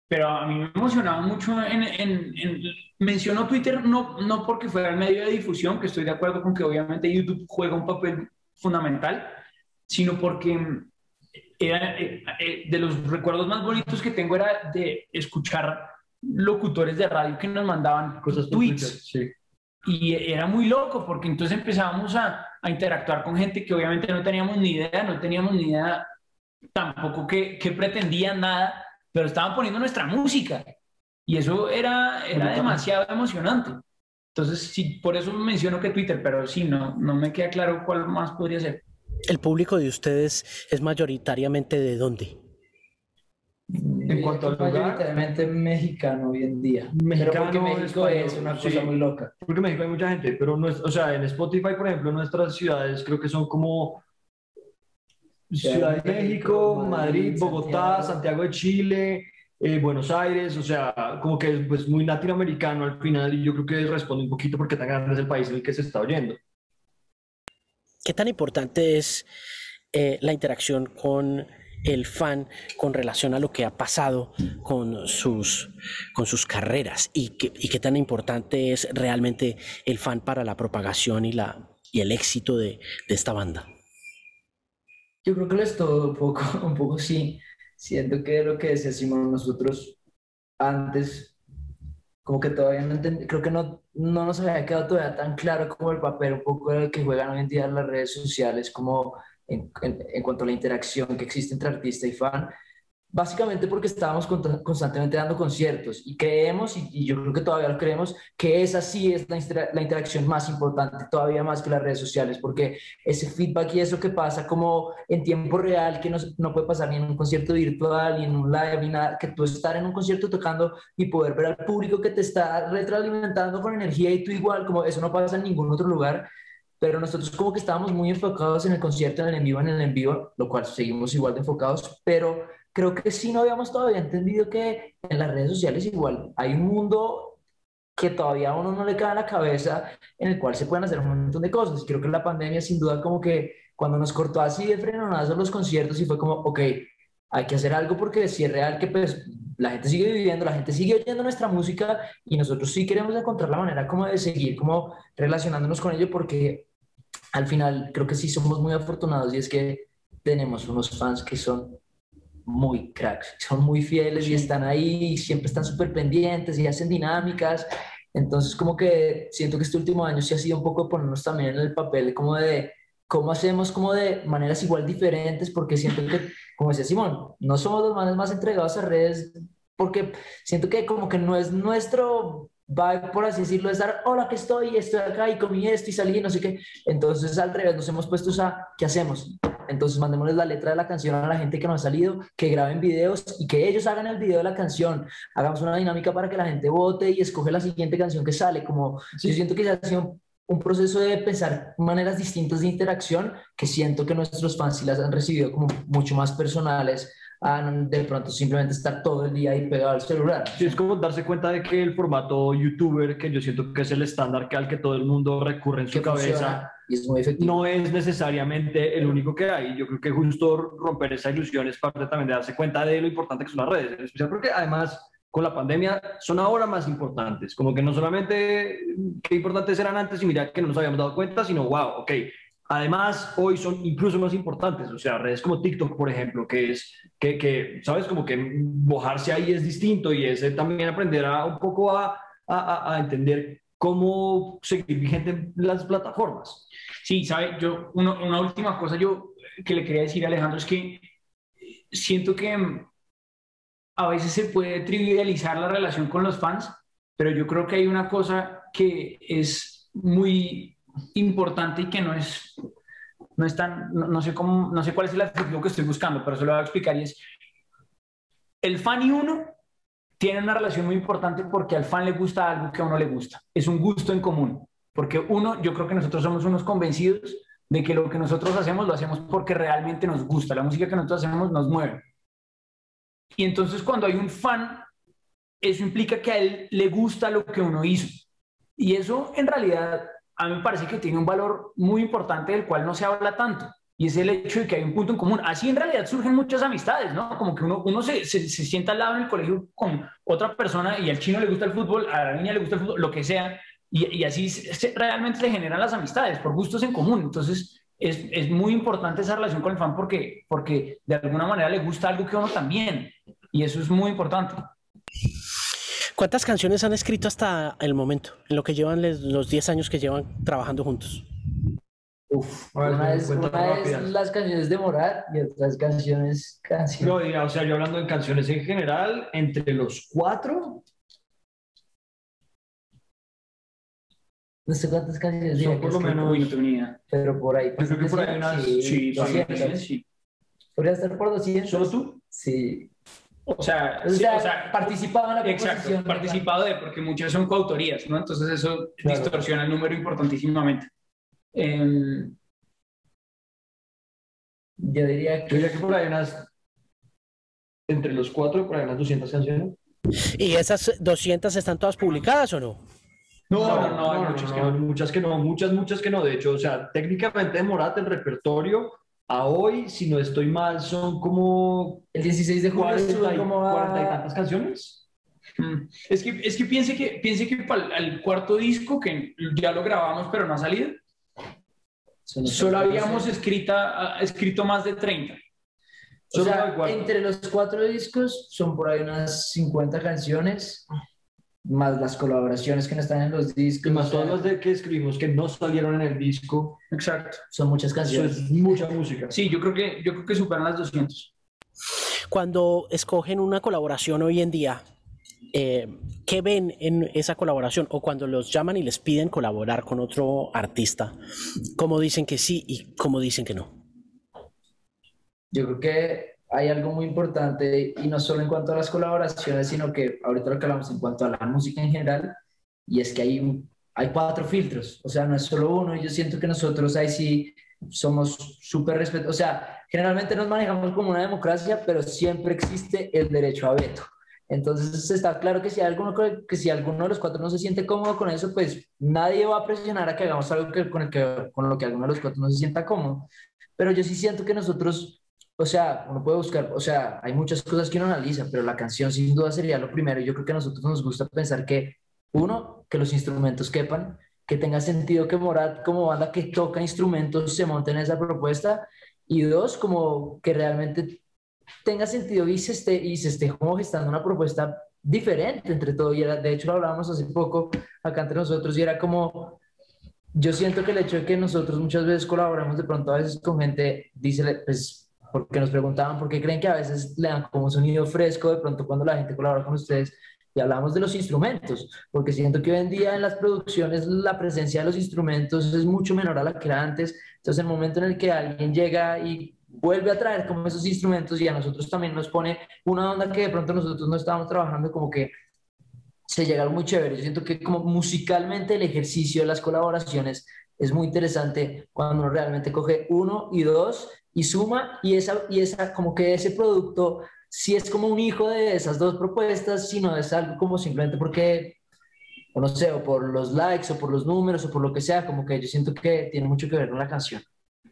S3: Pero a mí me emocionaba mucho en, en, en mencionó Twitter no, no porque fuera el medio de difusión, que estoy de acuerdo con que obviamente YouTube juega un papel fundamental, sino porque era, eh, eh, de los recuerdos más bonitos que tengo era de escuchar locutores de radio que nos mandaban
S2: cosas
S3: tweets.
S2: Sí.
S3: Y era muy loco porque entonces empezábamos a, a, interactuar con gente que obviamente no teníamos ni idea, no teníamos ni idea tampoco que, que pretendían nada, pero estaban poniendo nuestra música. Y eso era, era demasiado emocionante. Entonces, sí, por eso menciono que Twitter, pero sí, no, no me queda claro cuál más podría ser.
S1: ¿El público de ustedes es mayoritariamente de dónde?
S2: En cuanto al lugar,
S4: mayoritariamente mexicano hoy en día.
S2: Mexicano,
S4: pero porque México
S2: español,
S4: es una
S2: sí,
S4: cosa muy loca.
S2: Porque en México hay mucha gente, pero no es, o sea, en Spotify, por ejemplo, nuestras ciudades creo que son como Ciudad de México, Madrid, Bogotá, Santiago, Santiago de Chile, eh, Buenos Aires, o sea, como que es pues, muy latinoamericano al final y yo creo que responde un poquito porque tan grande es el país en el que se está oyendo.
S1: ¿Qué tan importante es eh, la interacción con el fan con relación a lo que ha pasado con sus, con sus carreras y, qué tan importante es realmente el fan para la propagación y, la, y el éxito de, de esta banda?
S4: Yo creo que es todo un poco, un poco sí. Siento que lo que decíamos nosotros antes, como que todavía no entendí, creo que no, no nos había quedado todavía tan claro como el papel un poco el que juegan hoy en día las redes sociales, como en, en, cuanto a la interacción que existe entre artista y fan, básicamente porque estábamos constantemente dando conciertos y creemos, y, yo creo que todavía lo creemos, que esa sí es la, la, interacción más importante, todavía más que las redes sociales, porque ese feedback y eso que pasa como en tiempo real, que no, no puede pasar ni en un concierto virtual, ni en un live, ni nada, que tú estar en un concierto tocando y poder ver al público que te está retroalimentando con energía y tú igual, como eso no pasa en ningún otro lugar, pero nosotros como que estábamos muy enfocados en el concierto, en el en vivo, en el en vivo, lo cual seguimos igual de enfocados, pero creo que sí no habíamos todavía entendido que en las redes sociales igual hay un mundo que todavía a uno no le cae en la cabeza en el cual se pueden hacer un montón de cosas. Creo que la pandemia sin duda como que cuando nos cortó así de frenonazo los conciertos y fue como, ok, hay que hacer algo porque si es real que pues la gente sigue viviendo, la gente sigue oyendo nuestra música y nosotros sí queremos encontrar la manera como de seguir como relacionándonos con ello porque al final creo que sí somos muy afortunados y es que tenemos unos fans que son muy cracks, son muy fieles y están ahí, y siempre están súper pendientes y hacen dinámicas. Entonces, como que siento que este último año sí ha sido un poco ponernos también en el papel como de cómo hacemos como de maneras igual diferentes, porque siento que, como decía Simón, no somos los manes más entregados a redes, porque siento que como que no es nuestro va por así decirlo, estar, hola, que estoy, estoy acá y comí esto y salí, no sé qué. Entonces, al revés, nos hemos puesto a, ¿qué hacemos? Entonces, mandémosles la letra de la canción a la gente que nos ha salido, que graben videos y que ellos hagan el video de la canción. Hagamos una dinámica para que la gente vote y escoge la siguiente canción que sale. Como yo siento que se ha sido un proceso de pensar maneras distintas de interacción que siento que nuestros fans sí las han recibido como mucho más personales de pronto simplemente estar todo el día ahí pegado al celular.
S2: Sí, es como darse cuenta de que el formato youtuber, que yo siento que es el estándar que al que todo el mundo recurre en su cabeza,
S4: es muy
S2: no es necesariamente el único que hay. Yo creo que justo romper esa ilusión es parte también de darse cuenta de lo importante que son las redes, en especial porque además con la pandemia son ahora más importantes. Como que no solamente qué importantes eran antes y mira que no nos habíamos dado cuenta, sino wow, ok, Además, hoy son incluso más importantes, o sea, redes como TikTok, por ejemplo, que es, que, que sabes, como que mojarse ahí es distinto y es también aprender a, un poco a, a, a entender cómo seguir vigente en las plataformas.
S3: Sí, sabe, yo, una última cosa yo que le quería decir a Alejandro es que siento que a veces se puede trivializar la relación con los fans, pero yo creo que hay una cosa que es muy importante y que no es, no es tan, no, sé cómo, no sé cuál es el adjetivo que estoy buscando, pero se lo voy a explicar y es, el fan y uno tienen una relación muy importante porque al fan le gusta algo que a uno le gusta, es un gusto en común, porque uno, yo creo que nosotros somos unos convencidos de que lo que nosotros hacemos lo hacemos porque realmente nos gusta, la música que nosotros hacemos nos mueve. Y entonces cuando hay un fan, eso implica que a él le gusta lo que uno hizo. Y eso en realidad a mí me parece que tiene un valor muy importante del cual no se habla tanto. Y es el hecho de que hay un punto en común. Así en realidad surgen muchas amistades, ¿no? Como que uno, uno se, se, sienta al lado en el colegio con otra persona y al chino le gusta el fútbol, a la niña le gusta el fútbol, lo que sea. Y, así realmente se generan las amistades por gustos en común. Entonces es, es, muy importante esa relación con el fan porque, porque de alguna manera le gusta algo que uno también. Y eso es muy importante.
S1: ¿Cuántas canciones han escrito hasta el momento, en lo que llevan los 10 años que llevan trabajando juntos?
S4: Uf, una es, las canciones de Morat y otras canciones canciones.
S2: No, o sea, yo hablando de canciones en general, entre los cuatro.
S4: No sé cuántas canciones
S2: Son por lo menos.
S4: Pero por ahí.
S2: Yo creo que por ahí unas. Sí, sí, sí,
S4: sí. ¿Podría estar por 200?
S2: ¿Solo tú?
S4: Sí.
S3: O sea, o
S4: sea, participado en la
S3: Exacto, participado de, porque muchas son coautorías, ¿no? Entonces eso distorsiona el número importantísimamente. Em,
S4: yo diría que...
S2: Yo diría que por ahí unas... Entre los cuatro, por ahí unas 200 canciones.
S1: ¿Y esas 200 están todas publicadas o no?
S2: No, no, no, hay muchas, que no, muchas que no, muchas, muchas que no. De hecho, o sea, técnicamente Morat, el repertorio a hoy, si no estoy mal, son como...
S4: El 16 de julio
S2: 40, como 40 y tantas canciones.
S3: Mm. Es que, es que piense que, piense que para el cuarto disco, que ya lo grabamos pero no ha salido, solo habíamos escrita, escrito más de 30.
S4: O sea, entre los cuatro discos son por ahí unas 50 canciones más las colaboraciones que no están en los discos.
S2: Y más todas las de que escribimos que no salieron en el disco.
S3: Exacto.
S4: Son muchas canciones.
S2: Eso es mucha música.
S3: Sí, yo creo que, yo creo que superan las 200.
S1: Cuando escogen una colaboración hoy en día, eh, ¿qué ven en esa colaboración? O cuando los llaman y les piden colaborar con otro artista, ¿cómo dicen que sí y cómo dicen que no?
S4: Yo creo que hay algo muy importante y no solo en cuanto a las colaboraciones, sino que ahorita lo que hablamos en cuanto a la música en general, y es que hay, hay cuatro filtros, o sea, no es solo uno, y yo siento que nosotros ahí sí somos súper respetuosos, o sea, generalmente nos manejamos como una democracia, pero siempre existe el derecho a veto. Entonces está claro que si, alguno, que si alguno de los cuatro no se siente cómodo con eso, pues nadie va a presionar a que hagamos algo que, con, el que, con lo que alguno de los cuatro no se sienta cómodo. Pero yo sí siento que nosotros, o sea, uno puede buscar, o sea, hay muchas cosas que uno analiza, pero la canción sin duda sería lo primero. Yo creo que a nosotros nos gusta pensar que, uno, que los instrumentos quepan, que tenga sentido que Morat como banda que toca instrumentos se monte en esa propuesta y dos, como que realmente tenga sentido y se esté, y se esté como gestando una propuesta diferente entre todo. Y era, de hecho, lo hablábamos hace poco acá entre nosotros y era como, yo siento que el hecho de que nosotros muchas veces colaboramos de pronto a veces con gente, dice, pues, porque nos preguntaban por qué creen que a veces le dan como un sonido fresco de pronto cuando la gente colabora con ustedes y hablamos de los instrumentos, porque siento que hoy en día en las producciones la presencia de los instrumentos es mucho menor a la que era antes. Entonces, el momento en el que alguien llega y vuelve a traer como esos instrumentos y a nosotros también nos pone una onda que de pronto nosotros no estábamos trabajando, como que se llega algo muy chévere. Yo siento que como musicalmente el ejercicio de las colaboraciones es muy interesante cuando uno realmente coge uno y dos y suma y esa, y esa como que ese producto si es como un hijo de esas dos propuestas, sino es algo como simplemente porque, o no sé, o por los likes, o por los números, o por lo que sea, como que yo siento que tiene mucho que ver con la canción.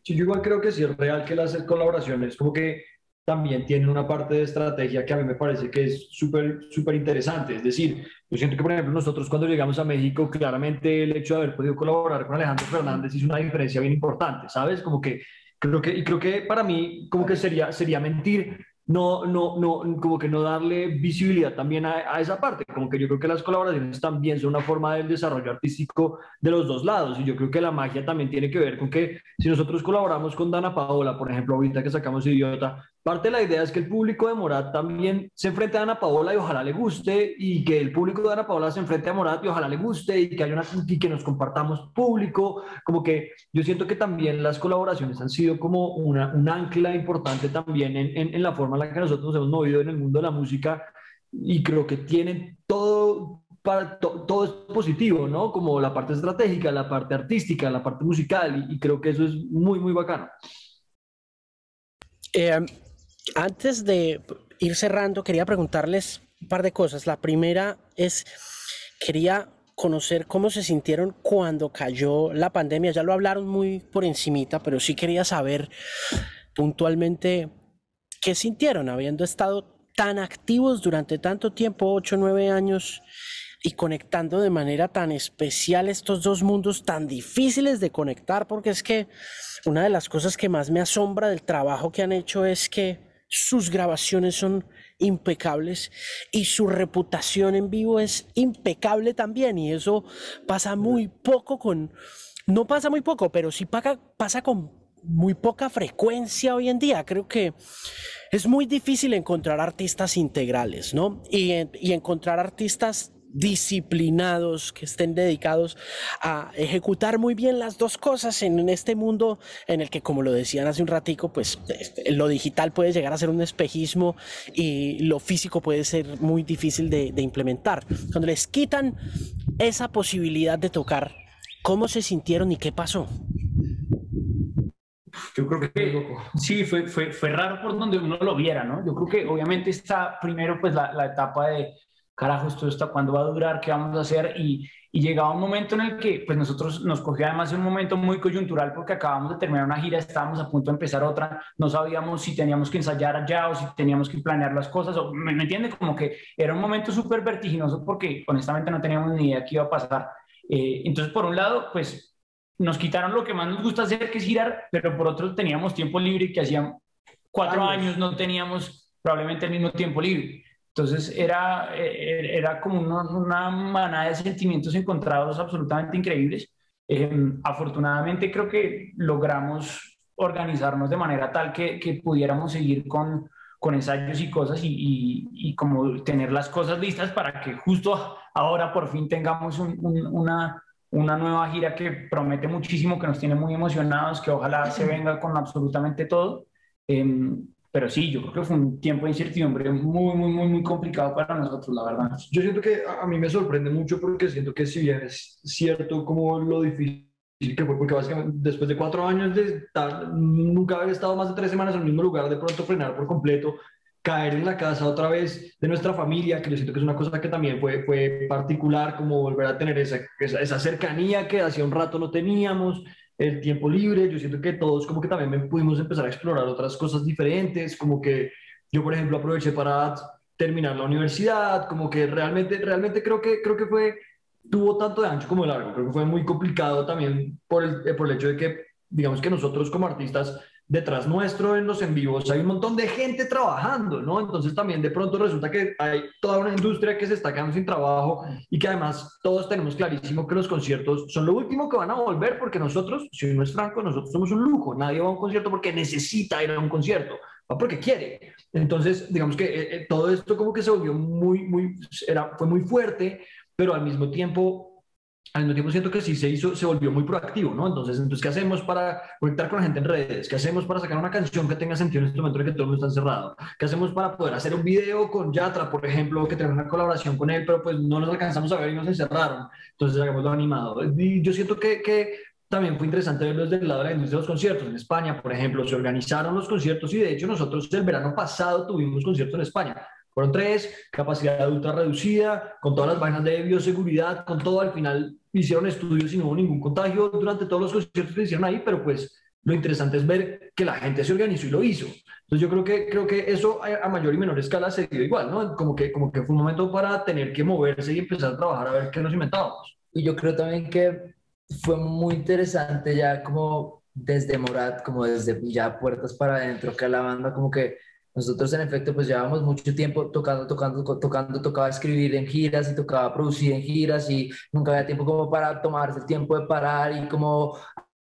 S2: Sí, yo igual creo que sí es real que las colaboraciones como que también tienen una parte de estrategia que a mí me parece que es súper, súper interesante. Es decir, yo siento que, por ejemplo, nosotros cuando llegamos a México, claramente el hecho de haber podido colaborar con Alejandro Fernández hizo una diferencia bien importante, ¿sabes? Como que creo que, y creo que para mí, como que sería, sería mentir no, no, no, como que no darle visibilidad también a, esa parte, como que yo creo que las colaboraciones también son una forma del desarrollo artístico de los dos lados, y yo creo que la magia también tiene que ver con que si nosotros colaboramos con Dana Paola, por ejemplo, ahorita que sacamos Idiota, parte de la idea es que el público de Morat también se enfrente a Ana Paola y ojalá le guste, y que el público de Ana Paola se enfrente a Morat y ojalá le guste, y que, haya una, y que nos compartamos público, como que yo siento que también las colaboraciones han sido como una, un ancla importante también en, en, la forma en la que nosotros nos hemos movido en el mundo de la música, y creo que tienen todo, para, todo es positivo, ¿no? Como la parte estratégica, la parte artística, la parte musical, y, creo que eso es muy, muy bacano.
S1: Eh, antes de ir cerrando, quería preguntarles un par de cosas. La primera es, quería conocer cómo se sintieron cuando cayó la pandemia. Ya lo hablaron muy por encimita, pero sí quería saber puntualmente qué sintieron habiendo estado tan activos durante tanto tiempo, ocho, nueve años, y conectando de manera tan especial estos dos mundos tan difíciles de conectar, porque es que una de las cosas que más me asombra del trabajo que han hecho es que sus grabaciones son impecables y su reputación en vivo es impecable también y eso pasa muy poco con, no pasa muy poco, pero sí pasa, pasa con muy poca frecuencia hoy en día. Creo que es muy difícil encontrar artistas integrales, ¿no? Y, y encontrar artistas disciplinados, que estén dedicados a ejecutar muy bien las dos cosas en este mundo en el que, como lo decían hace un ratico, pues este, lo digital puede llegar a ser un espejismo y lo físico puede ser muy difícil de, implementar. Cuando les quitan esa posibilidad de tocar, ¿cómo se sintieron y qué pasó?
S3: Yo creo que sí, fue, fue, fue, raro por donde uno lo viera, ¿no? Yo creo que obviamente está primero pues la, la etapa de carajo, esto está, cuándo va a durar, qué vamos a hacer, y, y, llegaba un momento en el que, pues nosotros nos cogió además un momento muy coyuntural porque acabamos de terminar una gira, estábamos a punto de empezar otra, no sabíamos si teníamos que ensayar allá o si teníamos que planear las cosas, o, ¿me, me entiende? Como que era un momento súper vertiginoso porque honestamente no teníamos ni idea qué iba a pasar. Eh, entonces, por un lado, pues nos quitaron lo que más nos gusta hacer, que es girar, pero por otro teníamos tiempo libre que hacían cuatro años no teníamos probablemente el mismo tiempo libre. Entonces era, eh, era como una, una manada de sentimientos encontrados absolutamente increíbles. Em, afortunadamente creo que logramos organizarnos de manera tal que, que pudiéramos seguir con, con ensayos y cosas y, y, como tener las cosas listas para que justo ahora por fin tengamos una, una nueva gira que promete muchísimo, que nos tiene muy emocionados, que ojalá se venga con absolutamente todo. Em, pero sí, yo creo que fue un tiempo de incertidumbre muy, muy, muy, muy complicado para nosotros, la verdad.
S2: Yo siento que a mí me sorprende mucho porque siento que si bien es cierto como lo difícil que fue, porque básicamente después de cuatro años de estar, nunca haber estado más de tres semanas en el mismo lugar, de pronto frenar por completo, caer en la casa otra vez de nuestra familia, que yo siento que es una cosa que también fue, fue particular, como volver a tener esa, esa, esa cercanía que hacía un rato no teníamos, el tiempo libre, yo siento que todos como que también pudimos empezar a explorar otras cosas diferentes, como que yo por ejemplo aproveché para terminar la universidad, como que realmente, realmente creo que, creo que fue, tuvo tanto de ancho como de largo, creo que fue muy complicado también por el, por el hecho de que, digamos que nosotros como artistas detrás nuestro en los en vivos hay un montón de gente trabajando, ¿no? Entonces también de pronto resulta que hay toda una industria que se está quedando sin trabajo y que además todos tenemos clarísimo que los conciertos son lo último que van a volver porque nosotros, si uno es franco, nosotros somos un lujo, nadie va a un concierto porque necesita ir a un concierto, va porque quiere. Entonces, digamos que eh, eh, todo esto como que se volvió muy, muy, era, fue muy fuerte, pero al mismo tiempo al mismo tiempo siento que sí se hizo, se volvió muy proactivo, ¿no? Entonces, entonces, ¿qué hacemos para conectar con la gente en redes? ¿Qué hacemos para sacar una canción que tenga sentido en este momento en que todo el mundo está encerrado? ¿Qué hacemos para poder hacer un video con Yatra, por ejemplo, que tenga una colaboración con él, pero pues no nos alcanzamos a ver y nos encerraron? Entonces, hagámoslo animado. Y yo siento que, que también fue interesante verlo desde el lado de la industria de los conciertos. En España, por ejemplo, se organizaron los conciertos y de hecho nosotros el verano pasado tuvimos conciertos en España. Fueron tres, capacidad ultra reducida, con todas las vainas de bioseguridad, con todo. Al final hicieron estudios y no hubo ningún contagio durante todos los conciertos que hicieron ahí, pero pues lo interesante es ver que la gente se organizó y lo hizo. Entonces yo creo que, creo que eso a, mayor y menor escala se dio igual, ¿no? Como que, como que fue un momento para tener que moverse y empezar a trabajar a ver qué nos inventábamos.
S4: Y yo creo también que fue muy interesante ya como desde Morat, como desde ya puertas para adentro, que la banda como que nosotros en efecto pues llevábamos mucho tiempo tocando, tocando, tocando, tocaba escribir en giras y tocaba producir en giras y nunca había tiempo como para tomarse el tiempo de parar y como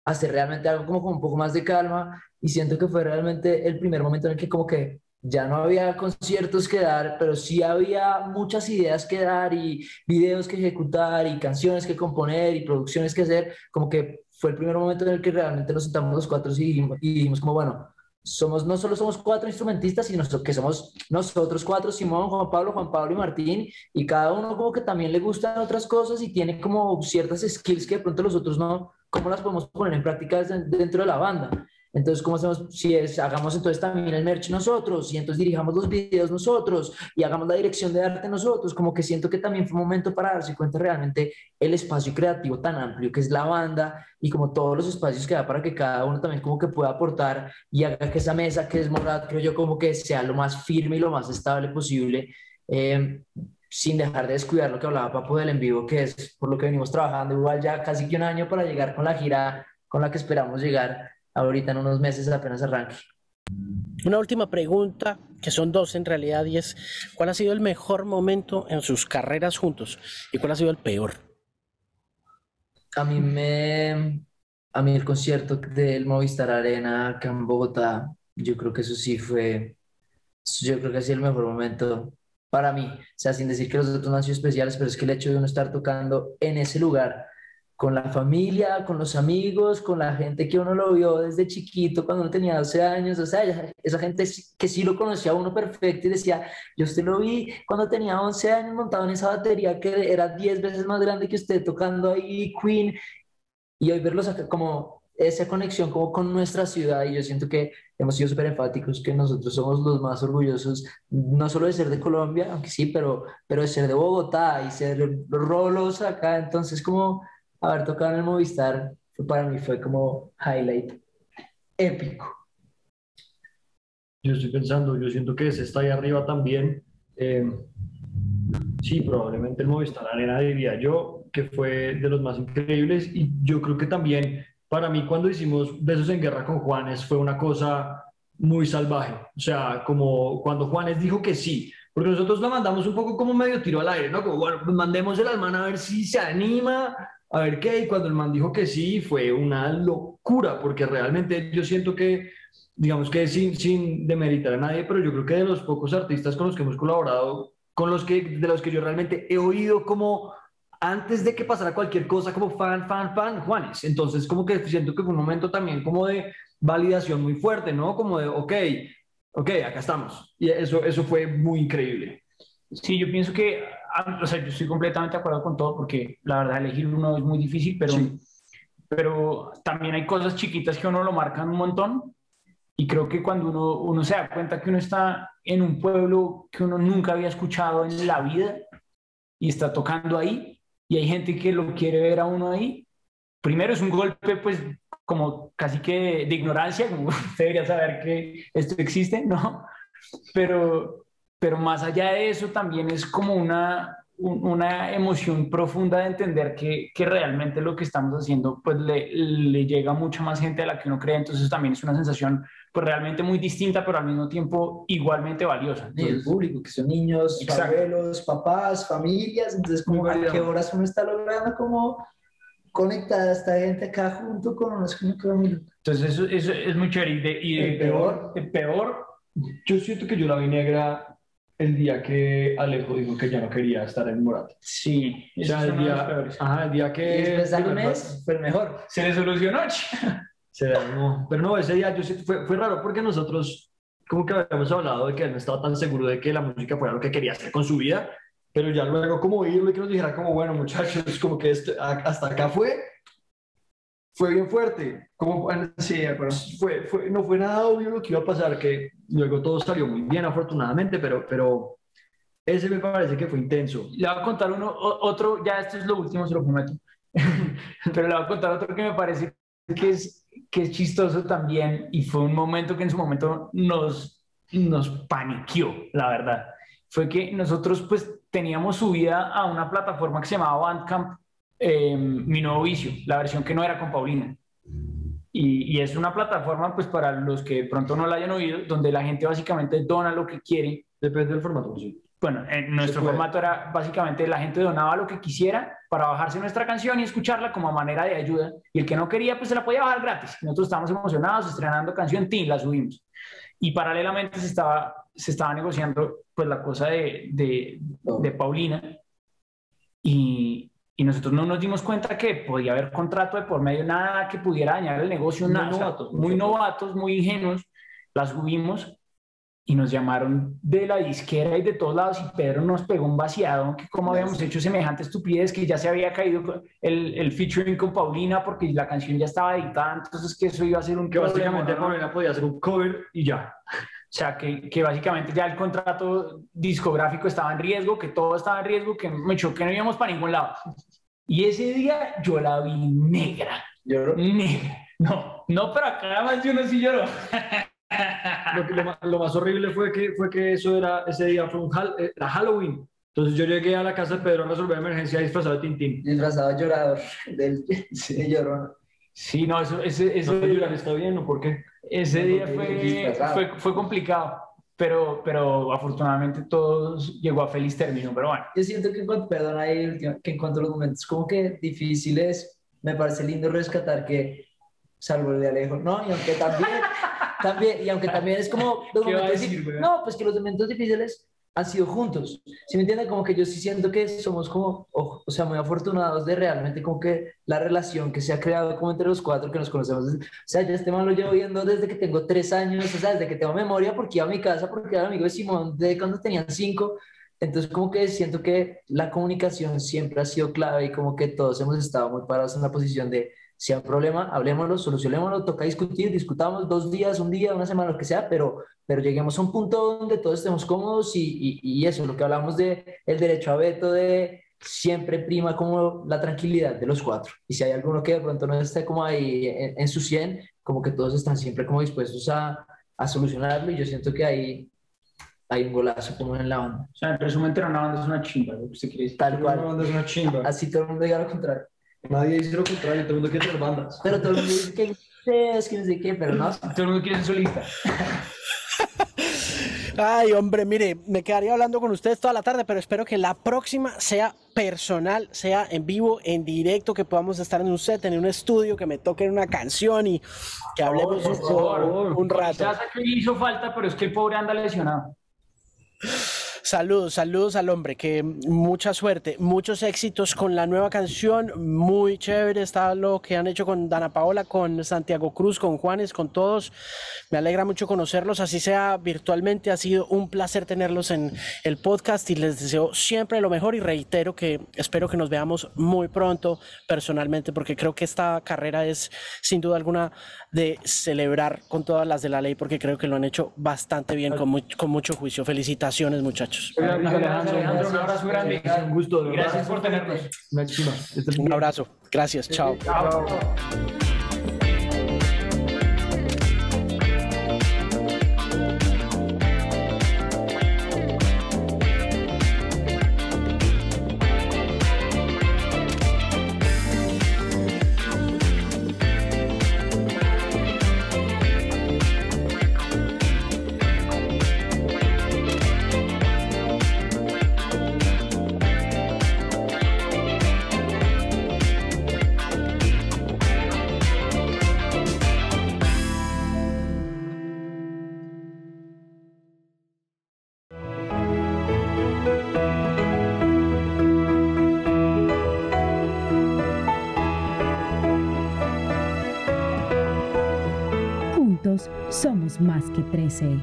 S4: hacer realmente algo como con un poco más de calma. Y siento que fue realmente el primer momento en el que como que ya no había conciertos que dar, pero sí había muchas ideas que dar y videos que ejecutar y canciones que componer y producciones que hacer, como que fue el primer momento en el que realmente nos sentamos los cuatro y y dijimos como, bueno, somos, no solo somos cuatro instrumentistas, sino que somos nosotros cuatro, Simón, Juan Pablo, Juan Pablo y Martín, y cada uno como que también le gustan otras cosas y tiene como ciertas skills que de pronto los otros no, ¿cómo las podemos poner en práctica dentro de la banda? Entonces, ¿cómo hacemos? Si es, hagamos entonces también el merch nosotros, y entonces dirijamos los videos nosotros, y hagamos la dirección de arte nosotros, como que siento que también fue un momento para darse cuenta realmente el espacio creativo tan amplio que es la banda, y como todos los espacios que da para que cada uno también como que pueda aportar y haga que esa mesa que es Morad, creo yo, como que sea lo más firme y lo más estable posible. Eh, sin dejar de descuidar lo que hablaba Papo del en vivo, que es por lo que venimos trabajando igual ya casi que un año para llegar con la gira con la que esperamos llegar ahorita en unos meses apenas arranque.
S1: Una última pregunta, que son dos en realidad, y es, ¿cuál ha sido el mejor momento en sus carreras juntos y cuál ha sido el peor?
S4: A mí me, a mí el concierto del Movistar Arena acá en Bogotá, yo creo que eso sí fue, yo creo que ha sido el mejor momento para mí. O sea, sin decir que los otros no han sido especiales, pero es que el hecho de uno estar tocando en ese lugar con la familia, con los amigos, con la gente que uno lo vio desde chiquito cuando uno tenía 12 años, o sea, esa gente que sí lo conocía a uno perfecto y decía, yo usted lo vi cuando tenía 11 años montado en esa batería que era 10 veces más grande que usted tocando ahí Queen y hoy verlos acá como esa conexión como con nuestra ciudad y yo siento que hemos sido súper enfáticos que nosotros somos los más orgullosos no solo de ser de Colombia, aunque sí, pero, pero de ser de Bogotá y ser rolos acá, entonces como haber tocado en el Movistar para mí fue como highlight épico.
S2: Yo estoy pensando, yo siento que ese está ahí arriba también. Eh, sí, probablemente el Movistar Arena diría yo que fue de los más increíbles y yo creo que también para mí cuando hicimos Besos en Guerra con Juanes fue una cosa muy salvaje. O sea, como cuando Juanes dijo que sí, porque nosotros lo mandamos un poco como medio tiro al aire, ¿no? Como, bueno, pues mandemos el man a ver si se anima, a ver qué, y cuando el man dijo que sí, fue una locura, porque realmente yo siento que, digamos que sin, sin demeritar a nadie, pero yo creo que de los pocos artistas con los que hemos colaborado, con los que, de los que yo realmente he oído como antes de que pasara cualquier cosa, como fan, fan, fan, Juanes. Entonces, como que siento que fue un momento también como de validación muy fuerte, ¿no? Como de, ok, ok, acá estamos. Y eso, eso fue muy increíble.
S3: Sí, yo pienso que, o sea, yo estoy completamente de acuerdo con todo porque la verdad elegir uno es muy difícil, pero, pero también hay cosas chiquitas que uno lo marcan un montón y creo que cuando uno, uno se da cuenta que uno está en un pueblo que uno nunca había escuchado en la vida y está tocando ahí y hay gente que lo quiere ver a uno ahí, primero es un golpe pues como casi que de ignorancia, como usted debería saber que esto existe, ¿no? Pero, pero más allá de eso también es como una, una emoción profunda de entender que, que, realmente lo que estamos haciendo pues le, le, llega a mucha más gente a la que uno cree, entonces también es una sensación pues realmente muy distinta, pero al mismo tiempo igualmente valiosa.
S4: y el público, que son niños, abuelos, papás, familias, entonces como a qué horas uno está logrando como conectada esta gente acá junto con unos
S3: Entonces eso, eso, es muy chévere. Y,
S2: el peor, el peor, yo siento que yo la vi negra el día que Alejo dijo que ya no quería estar en Morat.
S3: Sí,
S2: o sea, el día, ajá, el día que...
S4: Y después al mes, fue mejor.
S3: Se le solucionó.
S2: Se no, pero no, ese día yo, fue, fue raro porque nosotros como que habíamos hablado de que él no estaba tan seguro de que la música fuera lo que quería hacer con su vida pero ya luego como oírlo y que nos dijera como, bueno muchachos, como que esto, hasta acá fue, fue bien fuerte, como, sí, fue, fue, no fue nada obvio lo que iba a pasar, que luego todo salió muy bien afortunadamente, pero, pero ese me parece que fue intenso.
S3: Le voy a contar uno, otro, ya esto es lo último, se lo prometo, pero le voy a contar otro que me parece que es, que es chistoso también y fue un momento que en su momento nos, nos paniqueó, la verdad. Fue que nosotros pues teníamos subida a una plataforma que se llamaba Bandcamp, eh, Mi Nuevo Vicio, la versión que no era con Paulina. Y, es una plataforma, pues para los que de pronto no la hayan oído, donde la gente básicamente dona lo que quiere.
S2: Depende del formato, sí.
S3: Bueno, en nuestro formato era básicamente la gente donaba lo que quisiera para bajarse nuestra canción y escucharla como manera de ayuda. Y el que no quería, pues se la podía bajar gratis. Nosotros estábamos emocionados, estrenando canción, ¡tin! La subimos. Y paralelamente se estaba, se estaba negociando pues la cosa de, de, de Paulina y, y, nosotros no nos dimos cuenta que podía haber contrato de por medio, nada que pudiera dañar el negocio, muy nada, novatos, muy novatos, muy ingenuos, la subimos y nos llamaron de la disquera y de todos lados y Pedro nos pegó un vaciado que como habíamos hecho semejante estupidez que ya se había caído el, el featuring con Paulina porque la canción ya estaba editada entonces que eso iba a ser un
S2: que básicamente Paulina podía hacer un cover y ya
S3: o sea, que, que, básicamente ya el contrato discográfico estaba en riesgo, que todo estaba en riesgo, que me echó que no íbamos para ningún lado. Y ese día yo la vi negra.
S2: ¿Lloró?
S3: Negra. No, no, pero acá más yo no sí lloró.
S2: lo, lo, más horrible fue que, fue que eso era, ese día fue un eh, Halloween. Entonces yo llegué a la casa de Pedro a resolver emergencia disfrazado de Tintín.
S4: Disfrazado de llorador, del, sí. de llorón.
S3: Sí, no, eso, ese, ese
S2: no, está bien o por qué?
S3: Ese día fue, fue, fue, complicado, pero, pero afortunadamente todo llegó a feliz término, pero bueno.
S4: Yo siento que, perdón, ahí que encuentro los momentos como que difíciles, me parece lindo rescatar que, salvo el de Alejo, ¿no? Y aunque también, también y aunque también es como, no, pues que los momentos difíciles han sido juntos. ¿Sí me entienden? Como que yo sí siento que somos como, o sea, muy afortunados de realmente como que la relación que se ha creado como entre los cuatro que nos conocemos. O sea, yo este man lo llevo viendo desde que tengo tres años, o sea, desde que tengo memoria, porque iba a mi casa, porque era amigo de Simón de cuando tenían cinco. Entonces, como que siento que la comunicación siempre ha sido clave y como que todos hemos estado muy parados en la posición de si hay un problema, hablemoslo, solucionémoslo, toca discutir, discutamos dos días, un día, una semana, lo que sea, pero, pero lleguemos a un punto donde todos estemos cómodos y, y, y eso, lo que hablamos de el derecho a veto, de siempre prima como la tranquilidad de los cuatro. Y si hay alguno que de pronto no esté como ahí en, su 100, como que todos están siempre como dispuestos a, a solucionarlo y yo siento que ahí hay un golazo como en la banda.
S3: O sea, en resumen, una banda es una chimba, lo que usted quiere decir.
S4: Tal cual.
S2: Una banda es una chimba.
S4: Así todo el mundo diga lo contrario.
S2: Nadie dice lo contrario, todo el mundo quiere tener bandas.
S4: Pero todo el mundo dice que es que no sé qué, pero no.
S3: Todo el mundo quiere ser solista.
S1: Ay, hombre, mire, me quedaría hablando con ustedes toda la tarde, pero espero que la próxima sea personal, sea en vivo, en directo, que podamos estar en un set, en un estudio, que me toquen una canción y que hablemos un, un, rato.
S3: Ya sé que hizo falta, pero es que el pobre anda lesionado.
S1: Saludos, saludos al hombre, que mucha suerte, muchos éxitos con la nueva canción, muy chévere está lo que han hecho con Dana Paola, con Santiago Cruz, con Juanes, con todos. Me alegra mucho conocerlos, así sea virtualmente, ha sido un placer tenerlos en el podcast y les deseo siempre lo mejor y reitero que espero que nos veamos muy pronto personalmente, porque creo que esta carrera es sin duda alguna de celebrar con todas las de la ley, porque creo que lo han hecho bastante bien, con, con mucho juicio. Felicitaciones, muchachos.
S3: Gracias, Un abrazo grande. Un gusto. Gracias por tenernos.
S1: Un abrazo. Gracias. Chao. Chao.
S5: Más que 13.